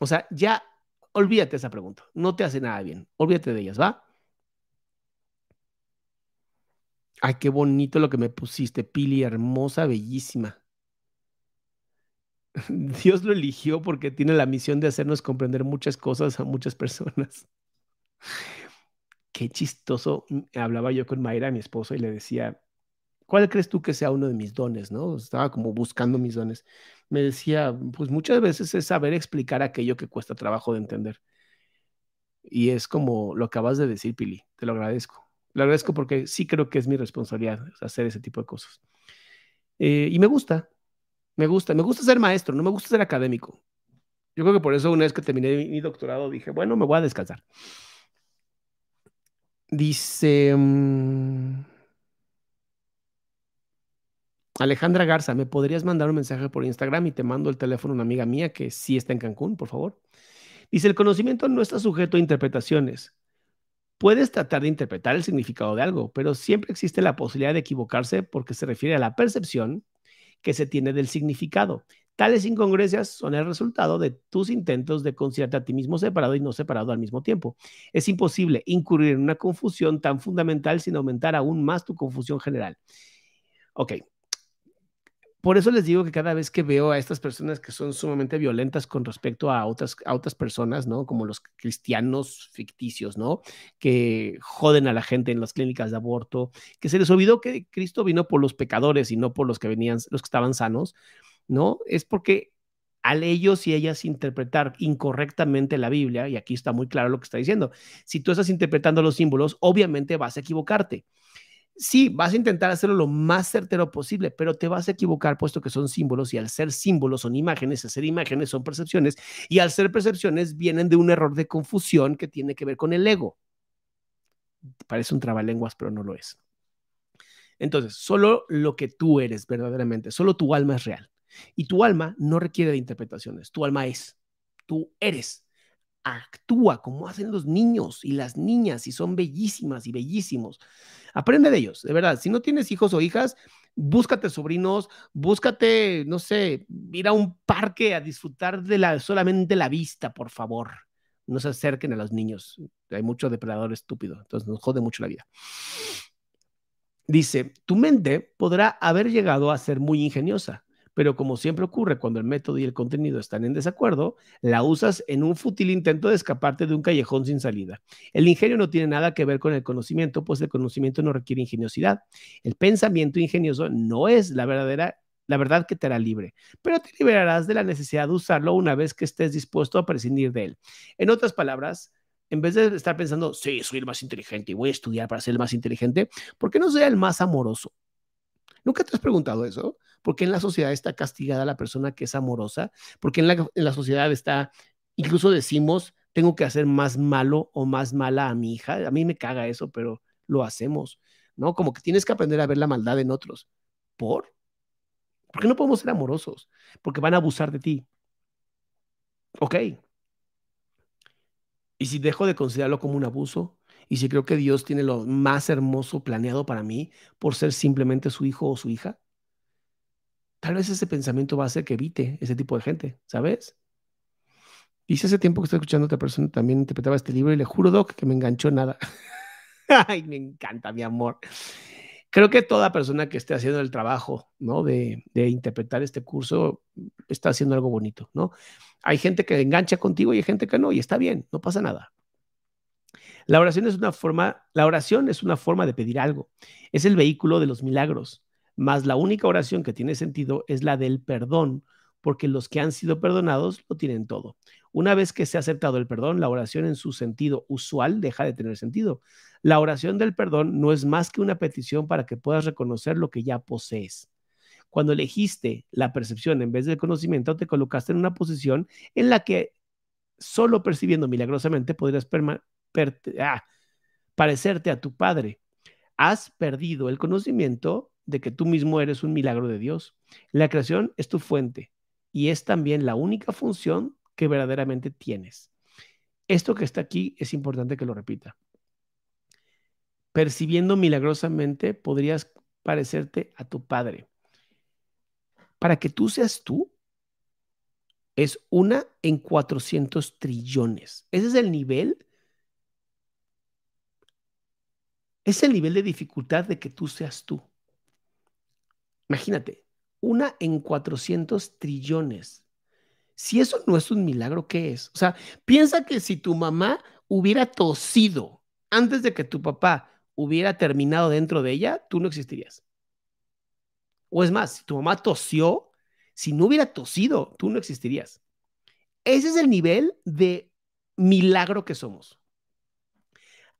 O sea, ya olvídate esa pregunta, no te hace nada bien, olvídate de ellas, ¿va? Ay, qué bonito lo que me pusiste, Pili, hermosa, bellísima. Dios lo eligió porque tiene la misión de hacernos comprender muchas cosas a muchas personas. Qué chistoso. Mm, hablaba yo con Mayra, mi esposa, y le decía, ¿cuál crees tú que sea uno de mis dones? ¿No? Estaba como buscando mis dones. Me decía, pues muchas veces es saber explicar aquello que cuesta trabajo de entender. Y es como lo acabas de decir, Pili, te lo agradezco. Le agradezco porque sí creo que es mi responsabilidad hacer ese tipo de cosas. Eh, y me gusta, me gusta, me gusta ser maestro, no me gusta ser académico. Yo creo que por eso una vez que terminé mi doctorado dije, bueno, me voy a descansar. Dice mm, Alejandra Garza, ¿me podrías mandar un mensaje por Instagram y te mando el teléfono a una amiga mía que sí está en Cancún, por favor? Dice, el conocimiento no está sujeto a interpretaciones. Puedes tratar de interpretar el significado de algo, pero siempre existe la posibilidad de equivocarse porque se refiere a la percepción que se tiene del significado. Tales incongruencias son el resultado de tus intentos de considerarte a ti mismo separado y no separado al mismo tiempo. Es imposible incurrir en una confusión tan fundamental sin aumentar aún más tu confusión general. Ok, por eso les digo que cada vez que veo a estas personas que son sumamente violentas con respecto a otras, a otras personas, ¿no? Como los cristianos ficticios, ¿no? Que joden a la gente en las clínicas de aborto, que se les olvidó que Cristo vino por los pecadores y no por los que venían, los que estaban sanos, ¿no? Es porque al ellos y ellas interpretar incorrectamente la Biblia, y aquí está muy claro lo que está diciendo, si tú estás interpretando los símbolos, obviamente vas a equivocarte sí, vas a intentar hacerlo lo más certero posible, pero te vas a equivocar puesto que son símbolos y al ser símbolos son imágenes, al ser imágenes son percepciones y al ser percepciones vienen de un error de confusión que tiene que ver con el ego. Parece un trabalenguas, pero no lo es. Entonces, solo lo que tú eres verdaderamente, solo tu alma es real. Y tu alma no requiere de interpretaciones, tu alma es, tú eres actúa como hacen los niños y las niñas y son bellísimas y bellísimos. Aprende de ellos, de verdad. Si no tienes hijos o hijas, búscate sobrinos, búscate, no sé, ir a un parque a disfrutar de la, solamente la vista, por favor. No se acerquen a los niños. Hay mucho depredador estúpido, entonces nos jode mucho la vida. Dice, tu mente podrá haber llegado a ser muy ingeniosa, pero como siempre ocurre cuando el método y el contenido están en desacuerdo, la usas en un fútil intento de escaparte de un callejón sin salida. El ingenio no tiene nada que ver con el conocimiento, pues el conocimiento no requiere ingeniosidad. El pensamiento ingenioso no es la verdadera la verdad que te hará libre, pero te liberarás de la necesidad de usarlo una vez que estés dispuesto a prescindir de él. En otras palabras, en vez de estar pensando, sí, soy el más inteligente y voy a estudiar para ser el más inteligente, ¿por qué no soy el más amoroso? ¿Nunca te has preguntado eso? ¿Por qué en la sociedad está castigada la persona que es amorosa? ¿Por qué en la, en la sociedad está, incluso decimos, tengo que hacer más malo o más mala a mi hija? A mí me caga eso, pero lo hacemos, ¿no? Como que tienes que aprender a ver la maldad en otros. ¿Por? ¿Por qué no podemos ser amorosos? Porque van a abusar de ti. Ok, y si dejo de considerarlo como un abuso, y si creo que Dios tiene lo más hermoso planeado para mí por ser simplemente su hijo o su hija, tal vez ese pensamiento va a hacer que evite ese tipo de gente, ¿sabes? Si hace tiempo que estoy escuchando a otra persona también interpretaba este libro y le juro, Doc, que me enganchó nada. Ay, me encanta, mi amor. Creo que toda persona que esté haciendo el trabajo, ¿no? De, de interpretar este curso está haciendo algo bonito, ¿no? Hay gente que engancha contigo y hay gente que no, y está bien, no pasa nada. La oración es una forma, la oración es una forma de pedir algo. Es el vehículo de los milagros. Más la única oración que tiene sentido es la del perdón, porque los que han sido perdonados lo tienen todo. Una vez que se ha aceptado el perdón, la oración en su sentido usual deja de tener sentido. La oración del perdón no es más que una petición para que puedas reconocer lo que ya posees. Cuando elegiste la percepción en vez del conocimiento, te colocaste en una posición en la que solo percibiendo milagrosamente podrías parecerte a tu Padre. Has perdido el conocimiento de que tú mismo eres un milagro de Dios. La creación es tu fuente y es también la única función que verdaderamente tienes. Esto que está aquí es importante que lo repita. Percibiendo milagrosamente podrías parecerte a tu Padre para que tú seas tú, es una en 400 trillones. Ese es el nivel. Es el nivel de dificultad de que tú seas tú. Imagínate, una en 400 trillones. Si eso no es un milagro, ¿qué es? O sea, piensa que si tu mamá hubiera tosido antes de que tu papá hubiera terminado dentro de ella, tú no existirías. O es más, si tu mamá tosió, si no hubiera tosido, tú no existirías. Ese es el nivel de milagro que somos.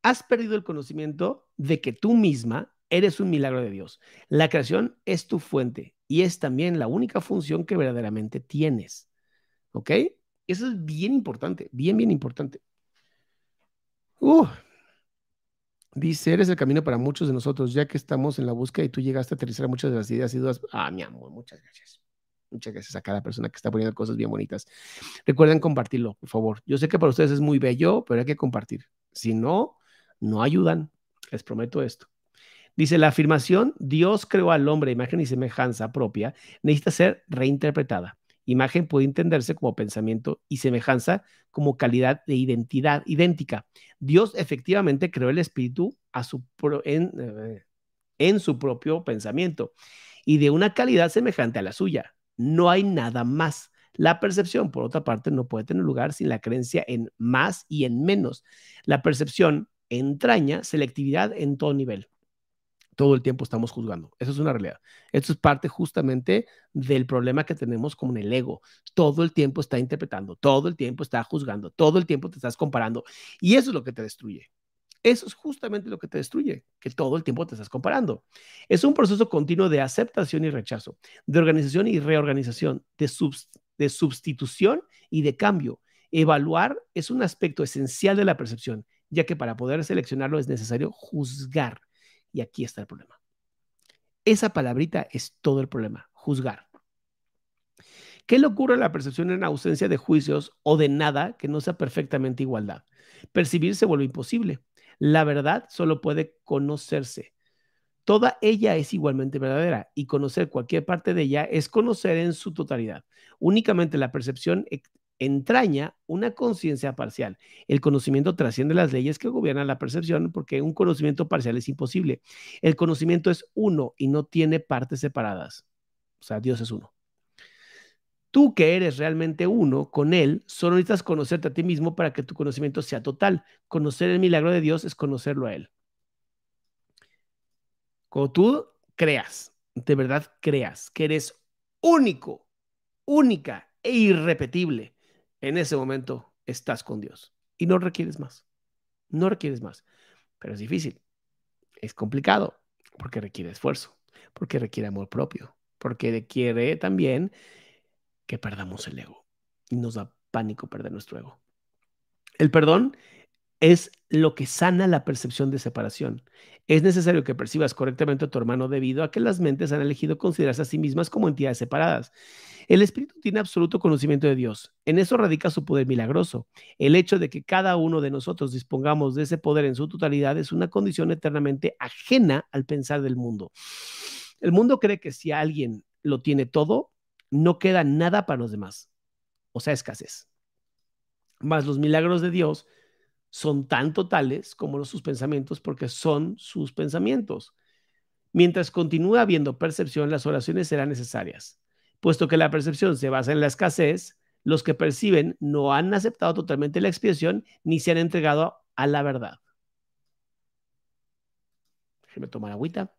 Has perdido el conocimiento de que tú misma eres un milagro de Dios. La creación es tu fuente y es también la única función que verdaderamente tienes. ¿Ok? Eso es bien importante, bien, bien importante. Uh, Dice, eres el camino para muchos de nosotros, ya que estamos en la búsqueda y tú llegaste a aterrizar muchas de las ideas y dudas. Ah, mi amor, muchas gracias. Muchas gracias a cada persona que está poniendo cosas bien bonitas. Recuerden compartirlo, por favor. Yo sé que para ustedes es muy bello, pero hay que compartir. Si no, no ayudan. Les prometo esto. Dice, la afirmación, Dios creó al hombre imagen y semejanza propia, necesita ser reinterpretada. Imagen puede entenderse como pensamiento y semejanza como calidad de identidad idéntica. Dios efectivamente creó el espíritu a su eh, en su propio pensamiento y de una calidad semejante a la suya. No hay nada más. La percepción, por otra parte, no puede tener lugar sin la creencia en más y en menos. La percepción entraña selectividad en todo nivel todo el tiempo estamos juzgando. Eso es una realidad. Esto es parte justamente del problema que tenemos con el ego. Todo el tiempo está interpretando, todo el tiempo está juzgando, todo el tiempo te estás comparando. Y eso es lo que te destruye. Eso es justamente lo que te destruye, que todo el tiempo te estás comparando. Es un proceso continuo de aceptación y rechazo, de organización y reorganización, de, de sustitución y de cambio. Evaluar es un aspecto esencial de la percepción, ya que para poder seleccionarlo es necesario juzgar y aquí está el problema. Esa palabrita es todo el problema, juzgar. ¿Qué le ocurre a la percepción en ausencia de juicios o de nada que no sea perfectamente igualdad? Percibir se vuelve imposible. La verdad solo puede conocerse. Toda ella es igualmente verdadera y conocer cualquier parte de ella es conocer en su totalidad. Únicamente la percepción entraña una conciencia parcial. El conocimiento trasciende las leyes que gobiernan la percepción porque un conocimiento parcial es imposible. El conocimiento es uno y no tiene partes separadas. O sea, Dios es uno. Tú que eres realmente uno con Él, solo necesitas conocerte a ti mismo para que tu conocimiento sea total. Conocer el milagro de Dios es conocerlo a Él. Cuando tú creas, de verdad creas que eres único, única e irrepetible, en ese momento estás con Dios y no requieres más. No requieres más, pero es difícil. Es complicado porque requiere esfuerzo, porque requiere amor propio, porque requiere también que perdamos el ego. Y nos da pánico perder nuestro ego. El perdón es lo que sana la percepción de separación. Es necesario que percibas correctamente a tu hermano debido a que las mentes han elegido considerarse a sí mismas como entidades separadas. El espíritu tiene absoluto conocimiento de Dios. En eso radica su poder milagroso. El hecho de que cada uno de nosotros dispongamos de ese poder en su totalidad es una condición eternamente ajena al pensar del mundo. El mundo cree que si alguien lo tiene todo, no queda nada para los demás. O sea, escasez. Más los milagros de Dios son tan totales como los, sus pensamientos porque son sus pensamientos. Mientras continúe habiendo percepción, las oraciones serán necesarias. Puesto que la percepción se basa en la escasez, los que perciben no han aceptado totalmente la expiación ni se han entregado a la verdad. Déjeme tomar agüita.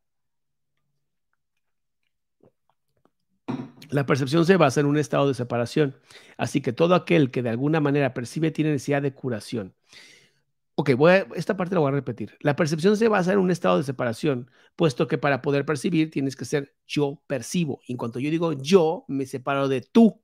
La percepción se basa en un estado de separación, así que todo aquel que de alguna manera percibe tiene necesidad de curación. Ok, esta parte la voy a repetir. La percepción se basa en un estado de separación, puesto que para poder percibir tienes que ser yo percibo. en cuanto yo digo yo, me separo de tú.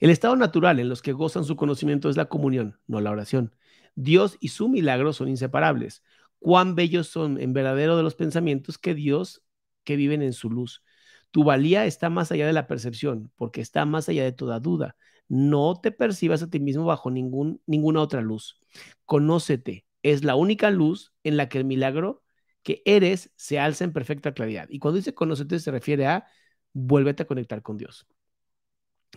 El estado natural en los que gozan su conocimiento es la comunión, no la oración. Dios y su milagro son inseparables. Cuán bellos son en verdadero de los pensamientos que Dios que viven en su luz. Tu valía está más allá de la percepción, porque está más allá de toda duda. No te percibas a ti mismo bajo ninguna otra luz. Conócete. Es la única luz en la que el milagro que eres se alza en perfecta claridad. Y cuando dice conócete se refiere a vuélvete a conectar con Dios.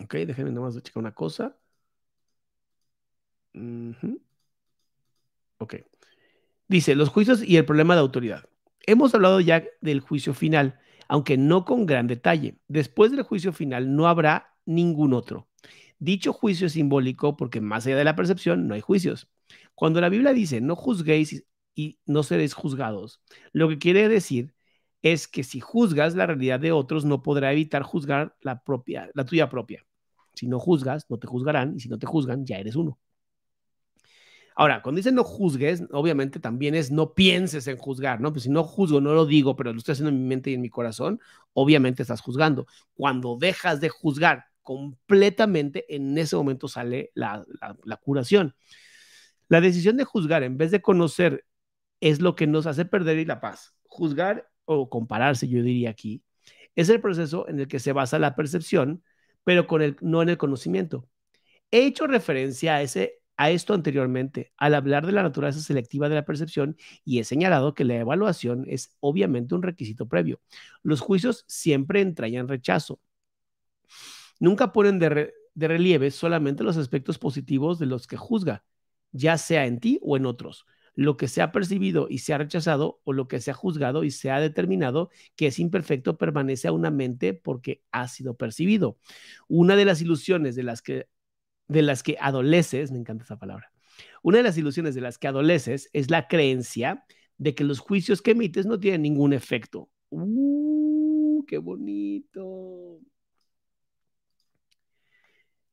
Ok, déjenme nomás checar una cosa. Ok. Dice, los juicios y el problema de autoridad. Hemos hablado ya del juicio final, aunque no con gran detalle. Después del juicio final no habrá ningún otro. Dicho juicio es simbólico porque más allá de la percepción no hay juicios. Cuando la Biblia dice no juzguéis y no seréis juzgados, lo que quiere decir es que si juzgas la realidad de otros no podrá evitar juzgar la propia, la tuya propia. Si no juzgas, no te juzgarán y si no te juzgan, ya eres uno. Ahora, cuando dice no juzgues, obviamente también es no pienses en juzgar, ¿no? Pues si no juzgo, no lo digo, pero lo estoy haciendo en mi mente y en mi corazón, obviamente estás juzgando. Cuando dejas de juzgar completamente, en ese momento sale la, curación. La decisión de juzgar en vez de conocer es lo que nos hace perder la paz. Juzgar o compararse, yo diría aquí, es el proceso en el que se basa la percepción, pero con el, no en el conocimiento. He hecho referencia a, ese, a esto anteriormente al hablar de la naturaleza selectiva de la percepción y he señalado que la evaluación es obviamente un requisito previo. Los juicios siempre entrañan rechazo. Nunca ponen de, relieve solamente los aspectos positivos de los que juzga, ya sea en ti o en otros. Lo que se ha percibido y se ha rechazado o lo que se ha juzgado y se ha determinado que es imperfecto permanece a una mente porque ha sido percibido. Una de las ilusiones de las que, de las que adoleces, me encanta esa palabra, una de las ilusiones de las que adoleces es la creencia de que los juicios que emites no tienen ningún efecto. ¡Uh, qué bonito!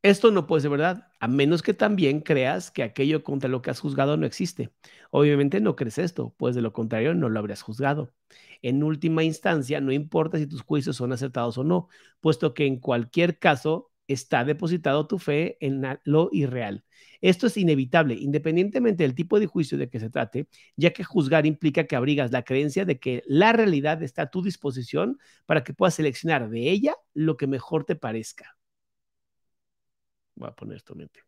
Esto no puede ser verdad, a menos que también creas que aquello contra lo que has juzgado no existe. Obviamente no crees esto, pues de lo contrario no lo habrías juzgado. En última instancia, no importa si tus juicios son acertados o no, puesto que en cualquier caso está depositado tu fe en lo irreal. Esto es inevitable, independientemente del tipo de juicio de que se trate, ya que juzgar implica que abrigas la creencia de que la realidad está a tu disposición para que puedas seleccionar de ella lo que mejor te parezca. Voy a poner esto en mente.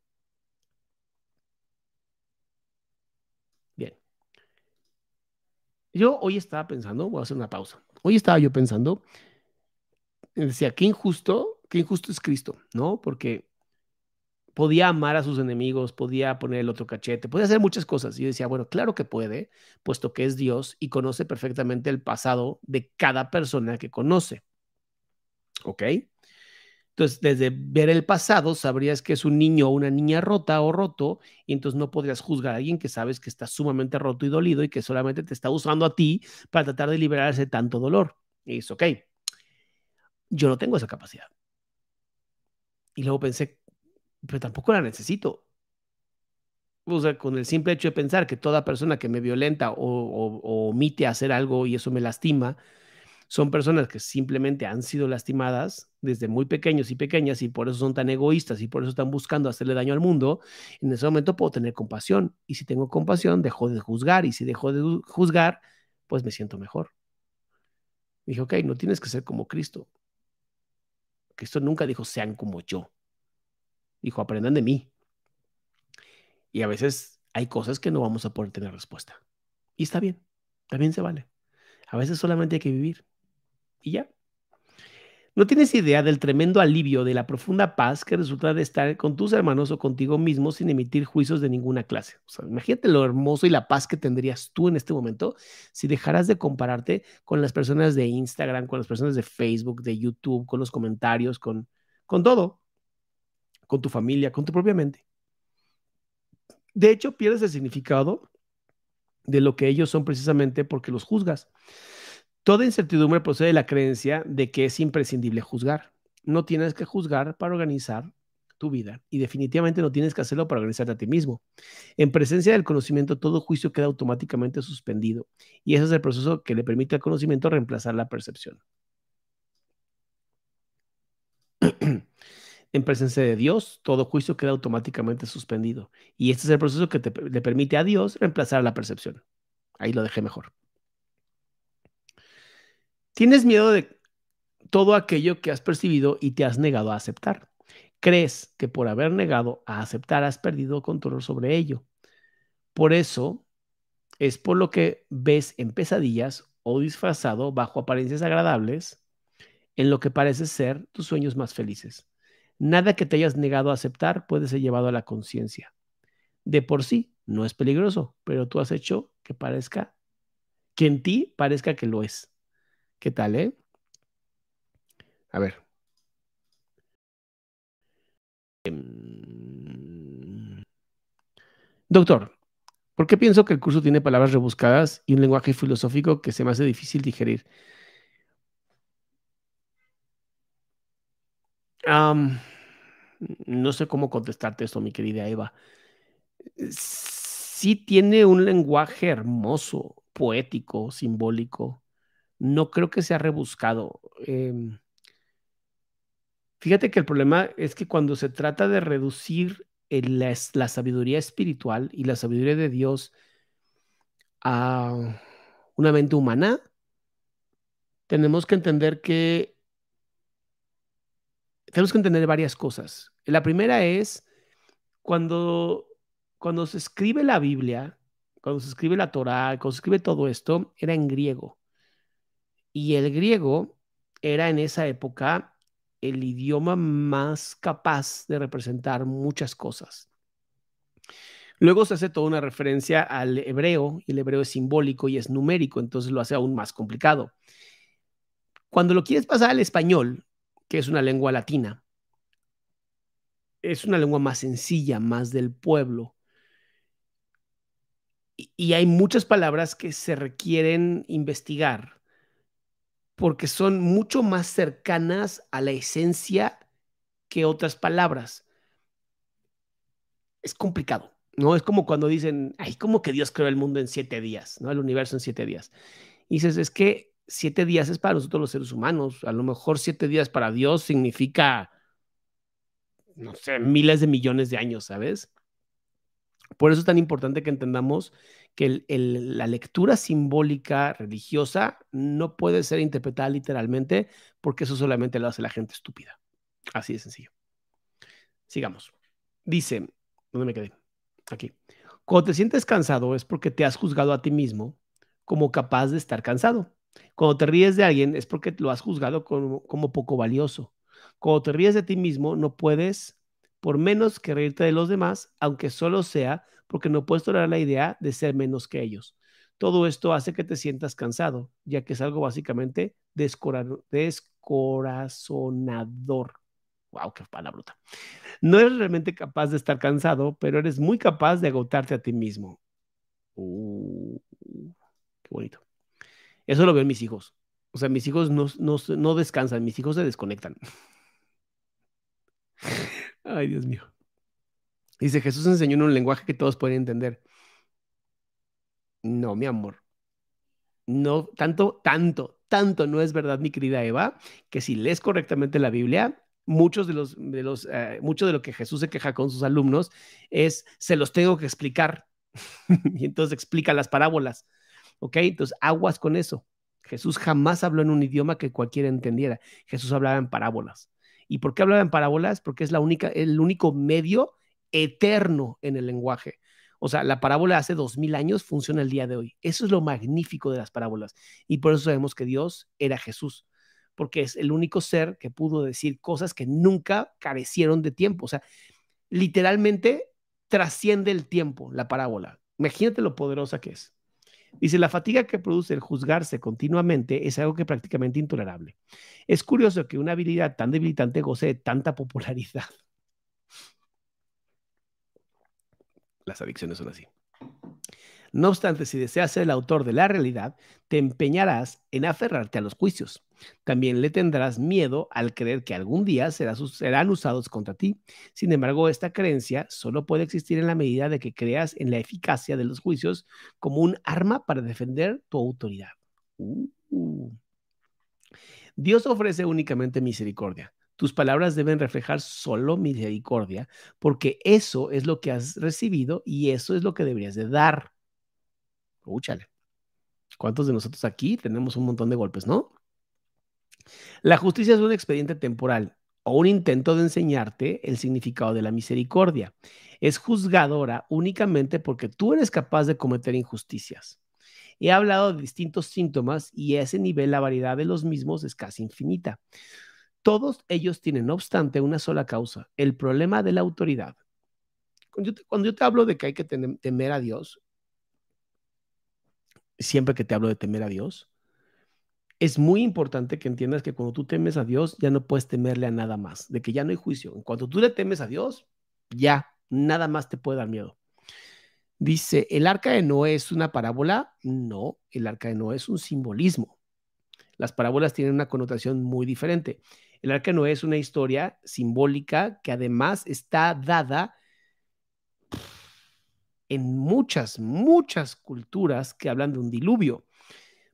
Bien. Yo hoy estaba pensando, voy a hacer una pausa. Hoy estaba yo pensando, decía, qué injusto, qué injusto es Cristo, ¿no? Porque podía amar a sus enemigos, podía poner el otro cachete, podía hacer muchas cosas. Y yo decía, bueno, claro que puede, puesto que es Dios y conoce perfectamente el pasado de cada persona que conoce. ¿Ok? Entonces, desde ver el pasado, sabrías que es un niño o una niña rota o roto, y entonces no podrías juzgar a alguien que sabes que está sumamente roto y dolido y que solamente te está usando a ti para tratar de liberarse de tanto dolor. Y es ok. Yo no tengo esa capacidad. Y luego pensé, pero tampoco la necesito. o sea, con el simple hecho de pensar que toda persona que me violenta o, o omite hacer algo y eso me lastima, son personas que simplemente han sido lastimadas desde muy pequeños y pequeñas y por eso son tan egoístas y por eso están buscando hacerle daño al mundo, en ese momento puedo tener compasión. Y si tengo compasión, dejo de juzgar. Y si dejo de juzgar, pues me siento mejor. Dije, ok, no tienes que ser como Cristo. Cristo nunca dijo sean como yo. Dijo, aprendan de mí. Y a veces hay cosas que no vamos a poder tener respuesta. Y está bien, también se vale. A veces solamente hay que vivir. Y ya. No tienes idea del tremendo alivio, de la profunda paz que resulta de estar con tus hermanos o contigo mismo sin emitir juicios de ninguna clase. Imagínate lo hermoso y la paz que tendrías tú en este momento si dejaras de compararte con las personas de Instagram, con las personas de Facebook, de YouTube, con los comentarios, con, con todo, con tu familia, con tu propia mente. De hecho, pierdes el significado de lo que ellos son precisamente porque los juzgas. Toda incertidumbre procede de la creencia de que es imprescindible juzgar. No tienes que juzgar para organizar tu vida y definitivamente no tienes que hacerlo para organizarte a ti mismo. En presencia del conocimiento, todo juicio queda automáticamente suspendido y ese es el proceso que le permite al conocimiento reemplazar la percepción. en presencia de Dios, todo juicio queda automáticamente suspendido. Y este es el proceso que le permite a Dios reemplazar la percepción. Ahí lo dejé mejor. Tienes miedo de todo aquello que has percibido y te has negado a aceptar. Crees que por haber negado a aceptar has perdido control sobre ello. Por eso es por lo que ves en pesadillas o disfrazado bajo apariencias agradables en lo que parece ser tus sueños más felices. Nada que te hayas negado a aceptar puede ser llevado a la conciencia. De por sí no es peligroso, pero tú has hecho que parezca, que en ti parezca que lo es. ¿Qué tal, eh? A ver. Em, doctor, ¿por qué pienso que el curso tiene palabras rebuscadas y un lenguaje filosófico que se me hace difícil digerir? no sé cómo contestarte esto, mi querida Eva. Sí tiene un lenguaje hermoso, poético, simbólico. No creo que sea rebuscado. Em, fíjate que el problema es que cuando se trata de reducir la, la sabiduría espiritual y la sabiduría de Dios a una mente humana, tenemos que entender que tenemos que entender varias cosas. La primera es cuando, cuando se escribe la Biblia, cuando se escribe la Torá, cuando se escribe todo esto, era en griego. Y el griego era en esa época el idioma más capaz de representar muchas cosas. Luego se hace toda una referencia al hebreo, y el hebreo es simbólico y es numérico, entonces lo hace aún más complicado. Cuando lo quieres pasar al español, que es una lengua latina. Es una lengua más sencilla, más del pueblo. Y, hay muchas palabras que se requieren investigar porque son mucho más cercanas a la esencia que otras palabras. Es complicado, ¿no? Es como cuando dicen, ay, como que Dios creó el mundo en siete días, ¿no? El universo en siete días. Y dices, es que siete días es para nosotros los seres humanos. A lo mejor siete días para Dios significa, no sé, miles de millones de años, ¿sabes? Por eso es tan importante que entendamos que la lectura simbólica religiosa no puede ser interpretada literalmente porque eso solamente lo hace la gente estúpida. Así de sencillo. Sigamos. Dice, ¿dónde me quedé? Aquí. Cuando te sientes cansado es porque te has juzgado a ti mismo como capaz de estar cansado. Cuando te ríes de alguien es porque lo has juzgado como, poco valioso. Cuando te ríes de ti mismo, no puedes, por menos que reírte de los demás, aunque solo sea porque no puedes tolerar la idea de ser menos que ellos. Todo esto hace que te sientas cansado, ya que es algo básicamente descorazonador. Wow, qué palabrota. No eres realmente capaz de estar cansado, pero eres muy capaz de agotarte a ti mismo. Uh, qué bonito. Eso lo veo en mis hijos. O sea, mis hijos no, no, descansan, mis hijos se desconectan. Ay, Dios mío. Dice, Jesús enseñó en un lenguaje que todos pueden entender. No, mi amor. No, tanto, tanto, tanto no es verdad, mi querida Eva, que si lees correctamente la Biblia, muchos de los, de los, eh, mucho de lo que Jesús se queja con sus alumnos es, se los tengo que explicar. y entonces explica las parábolas. ¿Ok? Entonces, aguas con eso. Jesús jamás habló en un idioma que cualquiera entendiera. Jesús hablaba en parábolas. ¿Y por qué hablaba en parábolas? Porque es la única, el único medio eterno en el lenguaje. O sea, la parábola hace dos mil años funciona el día de hoy. Eso es lo magnífico de las parábolas. Y por eso sabemos que Dios era Jesús, porque es el único ser que pudo decir cosas que nunca carecieron de tiempo. O sea, literalmente trasciende el tiempo la parábola. Imagínate lo poderosa que es. Dice, la fatiga que produce el juzgarse continuamente es algo que prácticamente intolerable. Es curioso que una habilidad tan debilitante goce de tanta popularidad. Las adicciones son así. No obstante, si deseas ser el autor de la realidad, te empeñarás en aferrarte a los juicios. También le tendrás miedo al creer que algún día serán usados contra ti. Sin embargo, esta creencia solo puede existir en la medida de que creas en la eficacia de los juicios como un arma para defender tu autoridad. Uh. Dios ofrece únicamente misericordia. Tus palabras deben reflejar solo misericordia, porque eso es lo que has recibido y eso es lo que deberías de dar. Úchale. ¿Cuántos de nosotros aquí tenemos un montón de golpes, no? La justicia es un expediente temporal o un intento de enseñarte el significado de la misericordia. Es juzgadora únicamente porque tú eres capaz de cometer injusticias. He hablado de distintos síntomas y a ese nivel la variedad de los mismos es casi infinita. Todos ellos tienen, no obstante, una sola causa, el problema de la autoridad. Cuando yo te, hablo de que hay que temer a Dios, siempre que te hablo de temer a Dios, es muy importante que entiendas que cuando tú temes a Dios, ya no puedes temerle a nada más, de que ya no hay juicio. En cuanto tú le temes a Dios, ya, nada más te puede dar miedo. Dice, ¿el arca de Noé es una parábola? No, el arca de Noé es un simbolismo. Las parábolas tienen una connotación muy diferente. El arca de Noé es una historia simbólica que además está dada en muchas, muchas culturas que hablan de un diluvio.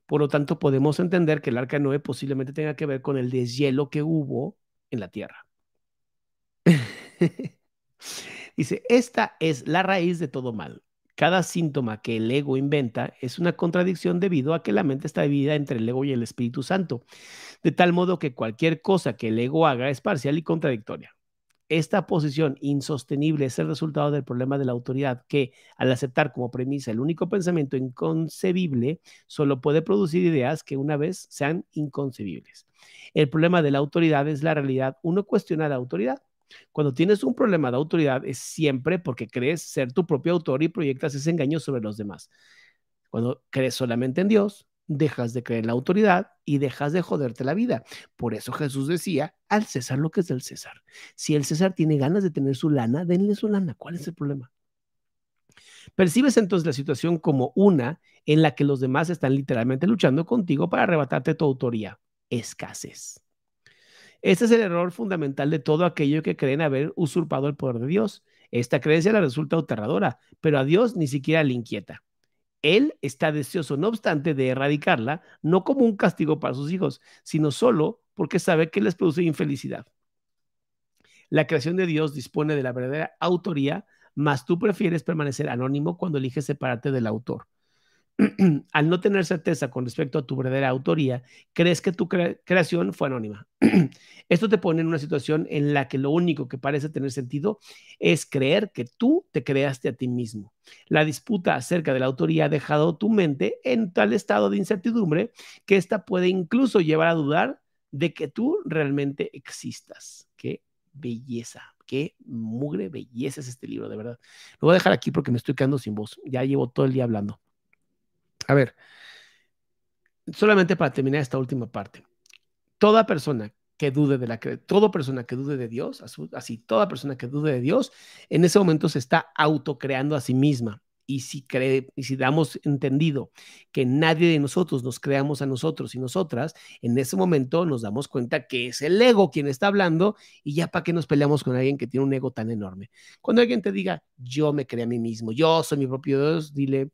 Por lo tanto, podemos entender que el arca de Noé posiblemente tenga que ver con el deshielo que hubo en la tierra. Dice, esta es la raíz de todo mal. Cada síntoma que el ego inventa es una contradicción debido a que la mente está dividida entre el ego y el Espíritu Santo, de tal modo que cualquier cosa que el ego haga es parcial y contradictoria. Esta posición insostenible es el resultado del problema de la autoridad que, al aceptar como premisa el único pensamiento inconcebible, solo puede producir ideas que una vez sean inconcebibles. El problema de la autoridad es la realidad. Uno cuestiona la autoridad. Cuando tienes un problema de autoridad es siempre porque crees ser tu propio autor y proyectas ese engaño sobre los demás. Cuando crees solamente en Dios, dejas de creer en la autoridad y dejas de joderte la vida. Por eso Jesús decía, al César lo que es del César. Si el César tiene ganas de tener su lana, denle su lana. ¿Cuál es el problema? Percibes entonces la situación como una en la que los demás están literalmente luchando contigo para arrebatarte tu autoría. Escasez. Este es el error fundamental de todo aquello que creen haber usurpado el poder de Dios. Esta creencia le resulta aterradora, pero a Dios ni siquiera le inquieta. Él está deseoso, no obstante, de erradicarla, no como un castigo para sus hijos, sino solo porque sabe que les produce infelicidad. La creación de Dios dispone de la verdadera autoría, mas tú prefieres permanecer anónimo cuando eliges separarte del autor. al no tener certeza con respecto a tu verdadera autoría, crees que tu creación fue anónima. Esto te pone en una situación en la que lo único que parece tener sentido es creer que tú te creaste a ti mismo. La disputa acerca de la autoría ha dejado tu mente en tal estado de incertidumbre que ésta puede incluso llevar a dudar de que tú realmente existas. Qué belleza, qué mugre belleza es este libro, de verdad. Lo voy a dejar aquí porque me estoy quedando sin voz. Ya llevo todo el día hablando. A ver, solamente para terminar esta última parte. Toda persona que dude de la toda persona que dude de Dios, así toda persona que dude de Dios, en ese momento se está autocreando a sí misma y si, cree, y si damos entendido que nadie de nosotros nos creamos a nosotros y nosotras, en ese momento nos damos cuenta que es el ego quien está hablando y ya para qué nos peleamos con alguien que tiene un ego tan enorme. Cuando alguien te diga, yo me creé a mí mismo, yo soy mi propio Dios, dile,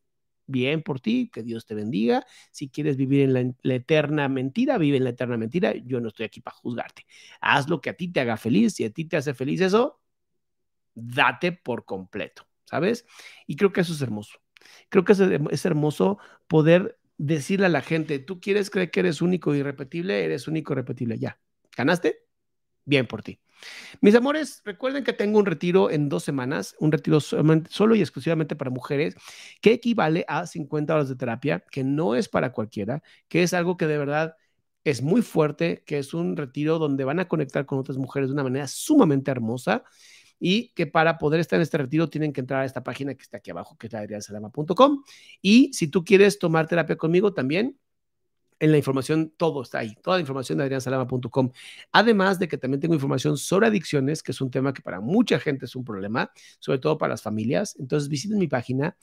bien por ti, que Dios te bendiga. Si quieres vivir en la, eterna mentira, vive en la eterna mentira. Yo no estoy aquí para juzgarte. Haz lo que a ti te haga feliz. Si a ti te hace feliz eso, date por completo, ¿sabes? Y creo que eso es hermoso. Creo que es, hermoso poder decirle a la gente, tú quieres creer que eres único y irrepetible, eres único y irrepetible. Ya, ¿ganaste? Bien por ti. Mis amores, recuerden que tengo un retiro en dos semanas, un retiro solo y exclusivamente para mujeres, que equivale a 50 horas de terapia, que no es para cualquiera, que es algo que de verdad es muy fuerte, que es un retiro donde van a conectar con otras mujeres de una manera sumamente hermosa y que para poder estar en este retiro tienen que entrar a esta página que está aquí abajo, que es adriansalama.com. Y si tú quieres tomar terapia conmigo también, en la información, todo está ahí, toda la información de adriansalama.com. Además de que también tengo información sobre adicciones, que es un tema que para mucha gente es un problema, sobre todo para las familias. Entonces visiten mi página.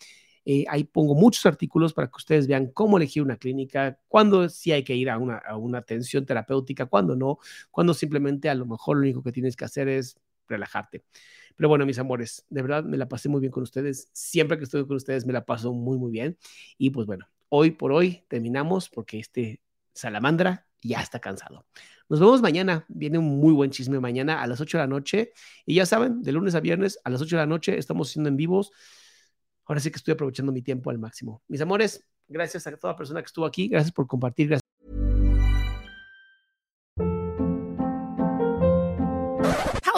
Eh, ahí pongo muchos artículos para que ustedes vean cómo elegir una clínica, cuándo sí hay que ir a una, a una atención terapéutica, cuándo no, cuándo simplemente a lo mejor lo único que tienes que hacer es relajarte. Pero bueno, mis amores, de verdad me la pasé muy bien con ustedes. Siempre que estoy con ustedes me la paso muy, muy bien. Y pues bueno, hoy por hoy terminamos porque este salamandra ya está cansado. Nos vemos mañana. Viene un muy buen chisme mañana a las 8 de la noche. Y ya saben, de lunes a viernes a las 8 de la noche estamos siendo en vivos. Ahora sí que estoy aprovechando mi tiempo al máximo. Mis amores, gracias a toda persona que estuvo aquí. Gracias por compartir. Gracias.